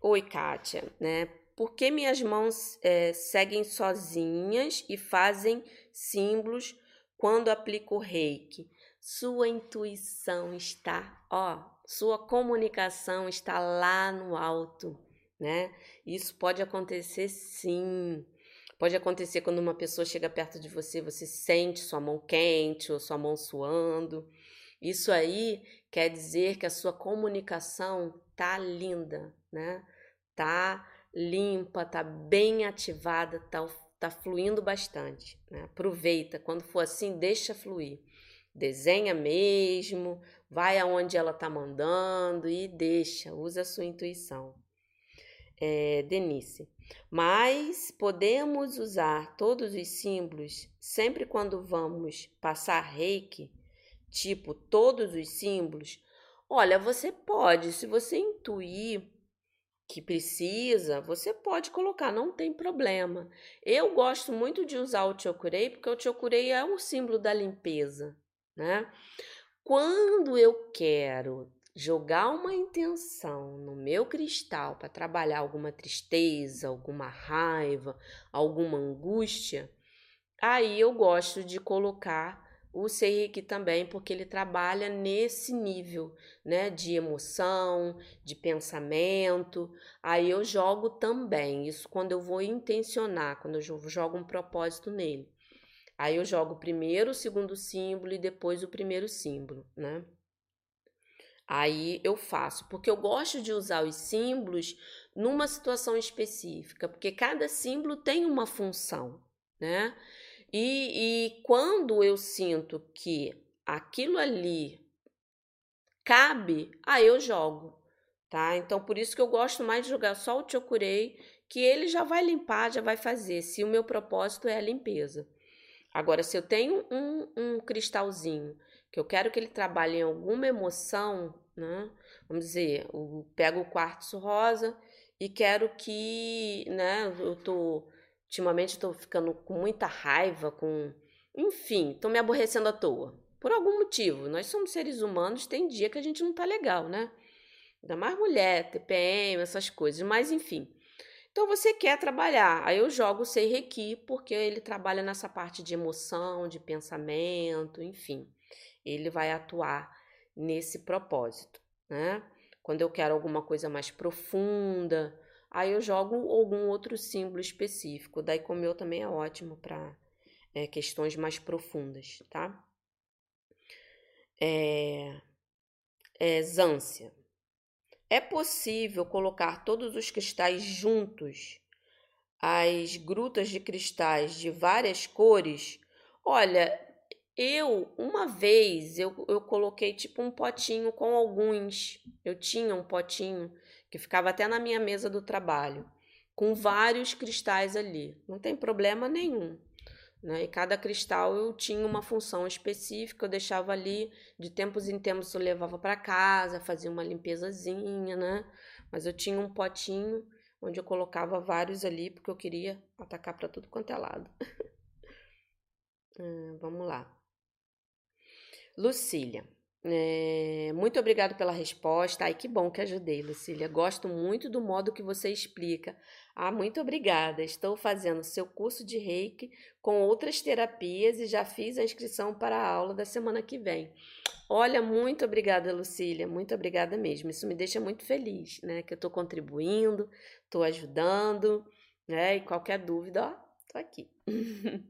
Oi, Kátia, né? Por que minhas mãos é, seguem sozinhas e fazem símbolos quando aplico reiki? Sua intuição está, ó, sua comunicação está lá no alto, né? Isso pode acontecer sim Pode acontecer quando uma pessoa chega perto de você, você sente sua mão quente ou sua mão suando. Isso aí quer dizer que a sua comunicação tá linda, né? Tá limpa, tá bem ativada, tá, tá fluindo bastante. Né? Aproveita, quando for assim, deixa fluir. Desenha mesmo, vai aonde ela tá mandando e deixa, usa a sua intuição. É, Denise, mas podemos usar todos os símbolos sempre quando vamos passar reiki, tipo todos os símbolos. Olha, você pode, se você intuir que precisa, você pode colocar, não tem problema. Eu gosto muito de usar o chokurei porque o chokurei é um símbolo da limpeza, né? Quando eu quero jogar uma intenção no meu cristal para trabalhar alguma tristeza, alguma raiva, alguma angústia, aí eu gosto de colocar o Seiki também, porque ele trabalha nesse nível, né, de emoção, de pensamento. Aí eu jogo também, isso quando eu vou intencionar, quando eu jogo um propósito nele. Aí eu jogo primeiro o segundo símbolo e depois o primeiro símbolo, né? Aí eu faço, porque eu gosto de usar os símbolos numa situação específica, porque cada símbolo tem uma função, né? E, e quando eu sinto que aquilo ali cabe, aí eu jogo, tá? Então por isso que eu gosto mais de jogar só o chokurei, que ele já vai limpar, já vai fazer, se o meu propósito é a limpeza. Agora, se eu tenho um, um cristalzinho que eu quero que ele trabalhe em alguma emoção, né? Vamos dizer, eu pego o quartzo rosa e quero que, né, eu tô ultimamente estou ficando com muita raiva, com, enfim, estou me aborrecendo à toa. Por algum motivo, nós somos seres humanos, tem dia que a gente não tá legal, né? Ainda mais mulher, TPM, essas coisas, mas enfim. Então você quer trabalhar, aí eu jogo o Sei Reiki, porque ele trabalha nessa parte de emoção, de pensamento, enfim ele vai atuar nesse propósito, né? Quando eu quero alguma coisa mais profunda, aí eu jogo algum outro símbolo específico. Daí como eu também é ótimo para é, questões mais profundas, tá? É, é, Zância. É possível colocar todos os cristais juntos, as grutas de cristais de várias cores? Olha, eu, uma vez, eu, eu coloquei tipo um potinho com alguns. Eu tinha um potinho que ficava até na minha mesa do trabalho, com vários cristais ali. Não tem problema nenhum. Né? E cada cristal eu tinha uma função específica, eu deixava ali, de tempos em tempos eu levava para casa, fazia uma limpezazinha, né? Mas eu tinha um potinho onde eu colocava vários ali, porque eu queria atacar para tudo quanto é lado. hum, <laughs> vamos lá. Lucília, é, muito obrigado pela resposta. Ai, que bom que ajudei, Lucília. Gosto muito do modo que você explica. Ah, muito obrigada. Estou fazendo seu curso de reiki com outras terapias e já fiz a inscrição para a aula da semana que vem. Olha, muito obrigada, Lucília. Muito obrigada mesmo. Isso me deixa muito feliz, né? Que eu estou contribuindo, estou ajudando, né? E qualquer dúvida, ó, tô aqui. <laughs>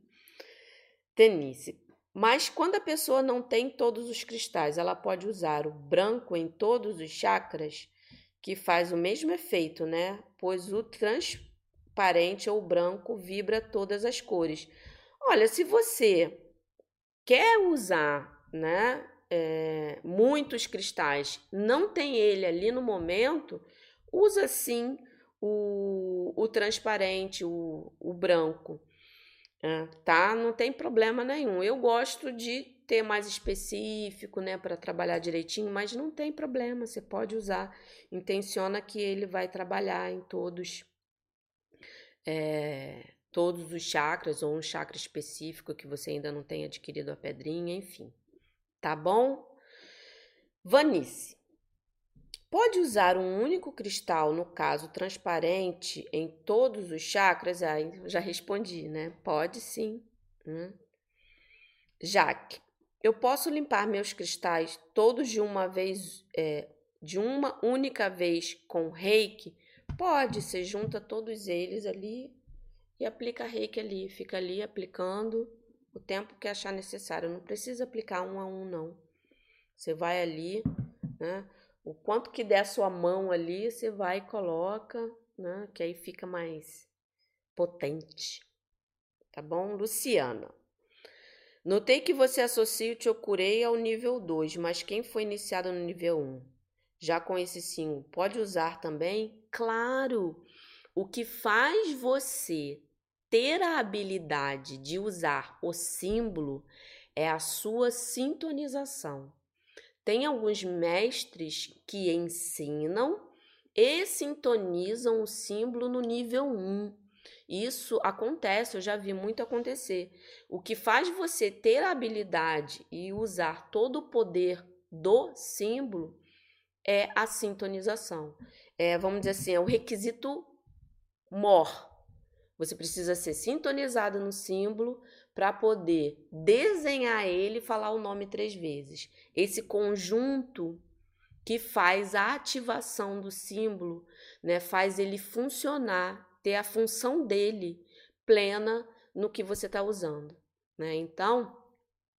Tenice, mas quando a pessoa não tem todos os cristais, ela pode usar o branco em todos os chakras, que faz o mesmo efeito, né? Pois o transparente ou branco vibra todas as cores. Olha, se você quer usar, né, é, muitos cristais, não tem ele ali no momento, usa sim o, o transparente, o, o branco. É, tá? Não tem problema nenhum. Eu gosto de ter mais específico, né, para trabalhar direitinho, mas não tem problema, você pode usar. Intenciona que ele vai trabalhar em todos é, todos os chakras ou um chakra específico que você ainda não tenha adquirido a pedrinha, enfim. Tá bom? Vanice. Pode usar um único cristal, no caso transparente, em todos os chakras? Ah, já respondi, né? Pode sim. Hum. Jaque, eu posso limpar meus cristais todos de uma vez, é, de uma única vez com reiki? Pode, você junta todos eles ali e aplica reiki ali, fica ali aplicando o tempo que achar necessário. Não precisa aplicar um a um, não. Você vai ali, né? O quanto que der a sua mão ali, você vai e coloca, né? Que aí fica mais potente. Tá bom? Luciana. Notei que você associa o Chokurei ao nível 2, mas quem foi iniciado no nível 1? Já com esse sim, pode usar também? Claro! O que faz você ter a habilidade de usar o símbolo é a sua sintonização. Tem alguns mestres que ensinam e sintonizam o símbolo no nível 1. Isso acontece, eu já vi muito acontecer. O que faz você ter a habilidade e usar todo o poder do símbolo é a sintonização. É, vamos dizer assim, é o requisito mor você precisa ser sintonizado no símbolo para poder desenhar ele e falar o nome três vezes. Esse conjunto que faz a ativação do símbolo, né, faz ele funcionar, ter a função dele plena no que você está usando. Né? Então,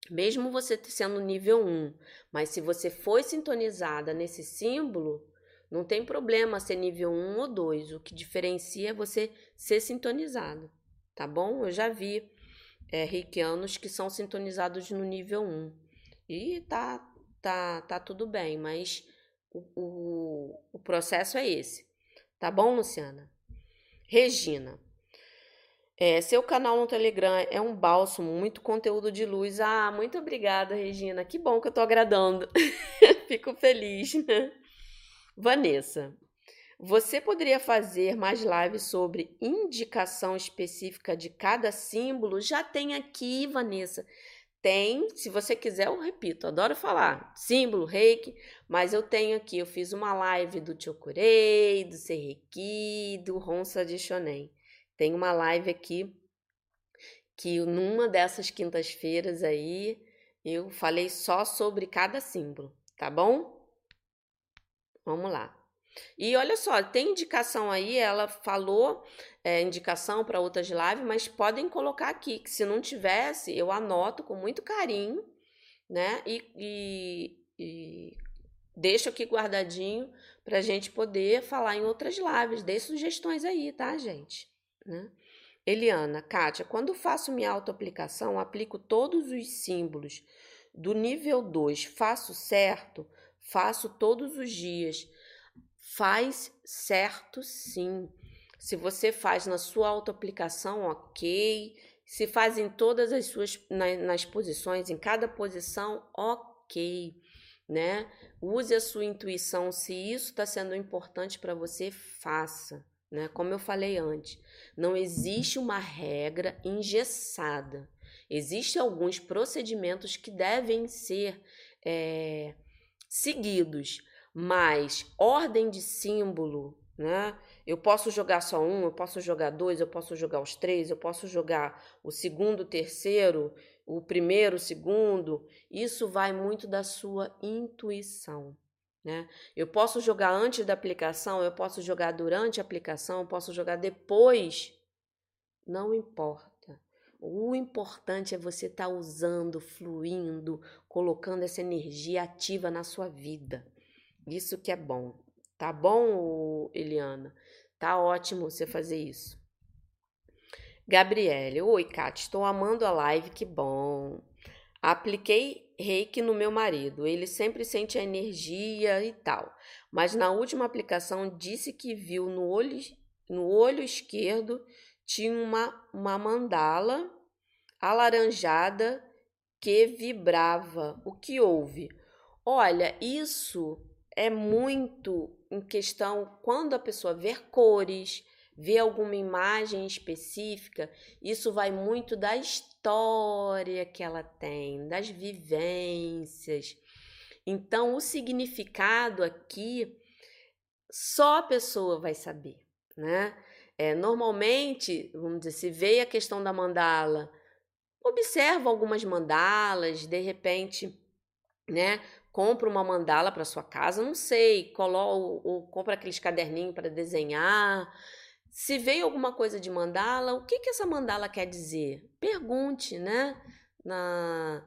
mesmo você sendo nível 1, mas se você foi sintonizada nesse símbolo, não tem problema ser nível 1 ou 2. O que diferencia é você ser sintonizado, tá bom? Eu já vi é, reikianos que são sintonizados no nível 1. E tá, tá, tá tudo bem, mas o, o, o processo é esse. Tá bom, Luciana? Regina. É, seu canal no Telegram é um bálsamo, muito conteúdo de luz. Ah, muito obrigada, Regina. Que bom que eu tô agradando. <laughs> Fico feliz, né? Vanessa, você poderia fazer mais lives sobre indicação específica de cada símbolo? Já tem aqui, Vanessa. Tem, se você quiser, eu repito, adoro falar símbolo, reiki, mas eu tenho aqui, eu fiz uma live do Chokurei, do Serreiki, do Ronsa de Shonen. Tem uma live aqui que numa dessas quintas-feiras aí eu falei só sobre cada símbolo, tá bom? Vamos lá. E olha só, tem indicação aí, ela falou é, indicação para outras lives, mas podem colocar aqui, que se não tivesse, eu anoto com muito carinho, né? E, e, e deixo aqui guardadinho para a gente poder falar em outras lives. Dê sugestões aí, tá, gente? Né? Eliana, Kátia, quando faço minha autoaplicação, aplico todos os símbolos do nível 2, faço certo? Faço todos os dias. Faz certo sim. Se você faz na sua autoaplicação, ok. Se faz em todas as suas nas posições, em cada posição, ok, né? Use a sua intuição. Se isso está sendo importante para você, faça, né? Como eu falei antes, não existe uma regra engessada. Existem alguns procedimentos que devem ser é, seguidos, mas ordem de símbolo, né? Eu posso jogar só um, eu posso jogar dois, eu posso jogar os três, eu posso jogar o segundo, o terceiro, o primeiro, o segundo. Isso vai muito da sua intuição. Né? Eu posso jogar antes da aplicação, eu posso jogar durante a aplicação, eu posso jogar depois. Não importa. O importante é você estar tá usando, fluindo, colocando essa energia ativa na sua vida. Isso que é bom. Tá bom, Eliana? Tá ótimo você fazer isso. Gabriele, oi, Kátia, estou amando a live, que bom. Apliquei reiki no meu marido, ele sempre sente a energia e tal, mas na última aplicação disse que viu no olho, no olho esquerdo tinha uma, uma mandala alaranjada que vibrava. O que houve? Olha, isso é muito em questão quando a pessoa vê cores, vê alguma imagem específica, isso vai muito da história que ela tem, das vivências. Então, o significado aqui só a pessoa vai saber, né? É, normalmente, vamos dizer, se veio a questão da mandala, observa algumas mandalas, de repente, né? Compra uma mandala para sua casa, não sei, coloca ou, ou compra aqueles caderninhos para desenhar. Se veio alguma coisa de mandala, o que, que essa mandala quer dizer? Pergunte, né? Na,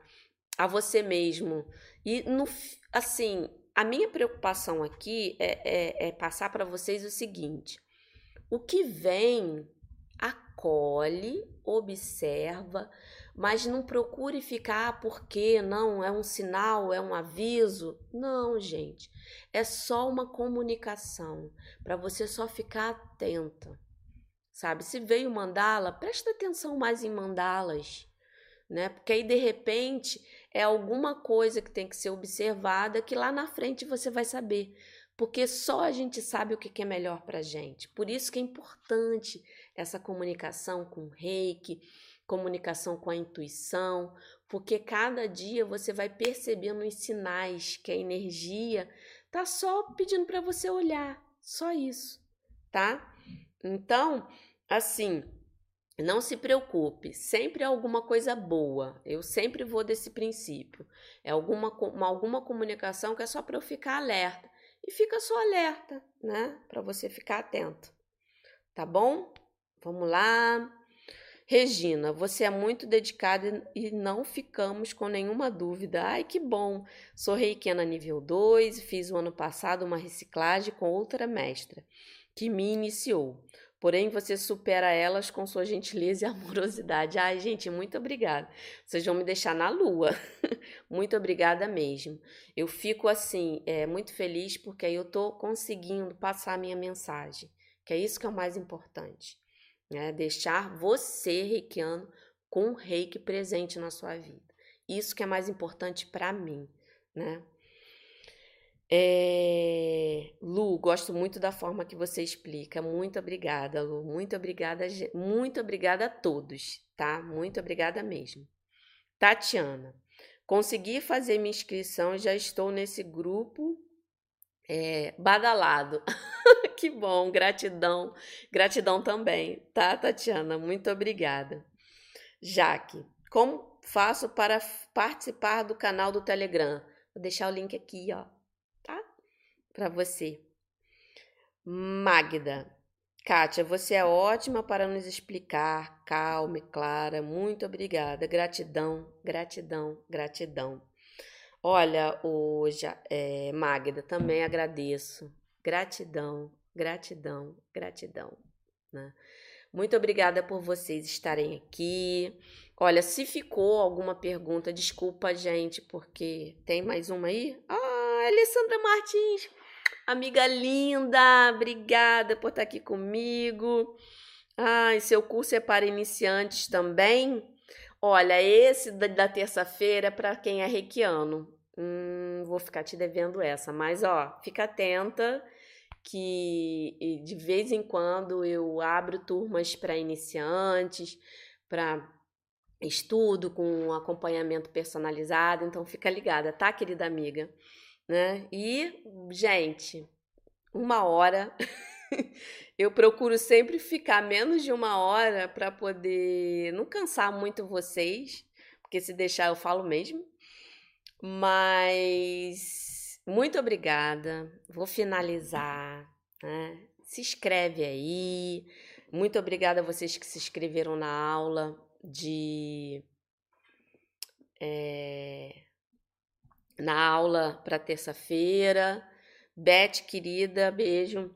a você mesmo. E, no, assim, a minha preocupação aqui é, é, é passar para vocês o seguinte: o que vem, acolhe, observa, mas não procure ficar ah, porque não é um sinal, é um aviso. Não, gente. É só uma comunicação para você só ficar atenta. Sabe? Se veio mandala, presta atenção mais em mandalas, né? Porque aí de repente é alguma coisa que tem que ser observada que lá na frente você vai saber. Porque só a gente sabe o que é melhor para gente. Por isso que é importante essa comunicação com o reiki, comunicação com a intuição, porque cada dia você vai percebendo os sinais que a energia tá só pedindo para você olhar, só isso, tá? Então, assim, não se preocupe, sempre é alguma coisa boa. Eu sempre vou desse princípio. É alguma, uma, alguma comunicação que é só para eu ficar alerta. E fica só alerta, né? Para você ficar atento. Tá bom? Vamos lá. Regina, você é muito dedicada e não ficamos com nenhuma dúvida. Ai, que bom! Sou reikiana nível 2 e fiz o ano passado uma reciclagem com outra mestra que me iniciou. Porém, você supera elas com sua gentileza e <laughs> amorosidade. Ai, gente, muito obrigada. Vocês vão me deixar na lua. <laughs> muito obrigada mesmo. Eu fico assim, é, muito feliz porque aí eu tô conseguindo passar a minha mensagem, que é isso que é o mais importante. Né? Deixar você, reikiano, com o reiki presente na sua vida. Isso que é mais importante para mim, né? É... Lu, gosto muito da forma que você explica. Muito obrigada, Lu. Muito obrigada, muito obrigada a todos, tá? Muito obrigada mesmo. Tatiana, consegui fazer minha inscrição, já estou nesse grupo é, badalado. <laughs> que bom, gratidão, gratidão também, tá, Tatiana? Muito obrigada. Jaque, como faço para participar do canal do Telegram? Vou deixar o link aqui, ó para você. Magda, Kátia, você é ótima para nos explicar, calma e clara. Muito obrigada. Gratidão, gratidão, gratidão. Olha, hoje, é, Magda, também agradeço. Gratidão, gratidão, gratidão. Né? Muito obrigada por vocês estarem aqui. Olha, se ficou alguma pergunta, desculpa, gente, porque tem mais uma aí? Ah, Alessandra Martins. Amiga linda, obrigada por estar aqui comigo. Ai, seu curso é para iniciantes também? Olha, esse da, da terça-feira é para quem é reikiano. Hum, vou ficar te devendo essa, mas ó, fica atenta que de vez em quando eu abro turmas para iniciantes, para estudo com acompanhamento personalizado, então fica ligada, tá, querida amiga? né? E, gente, uma hora. <laughs> eu procuro sempre ficar menos de uma hora para poder não cansar muito vocês, porque se deixar eu falo mesmo. Mas muito obrigada. Vou finalizar. Né? Se inscreve aí. Muito obrigada a vocês que se inscreveram na aula de. É, na aula para terça-feira. Beth, querida, beijo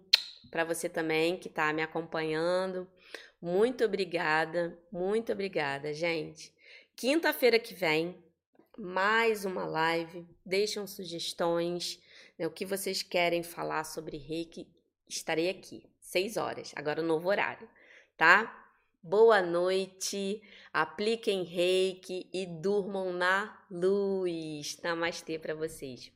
para você também que está me acompanhando. Muito obrigada, muito obrigada, gente. Quinta-feira que vem, mais uma live. Deixam sugestões, né, o que vocês querem falar sobre reiki. Estarei aqui, seis horas, agora o novo horário, tá? Boa noite, apliquem reiki e durmam na luz. Namastê para vocês.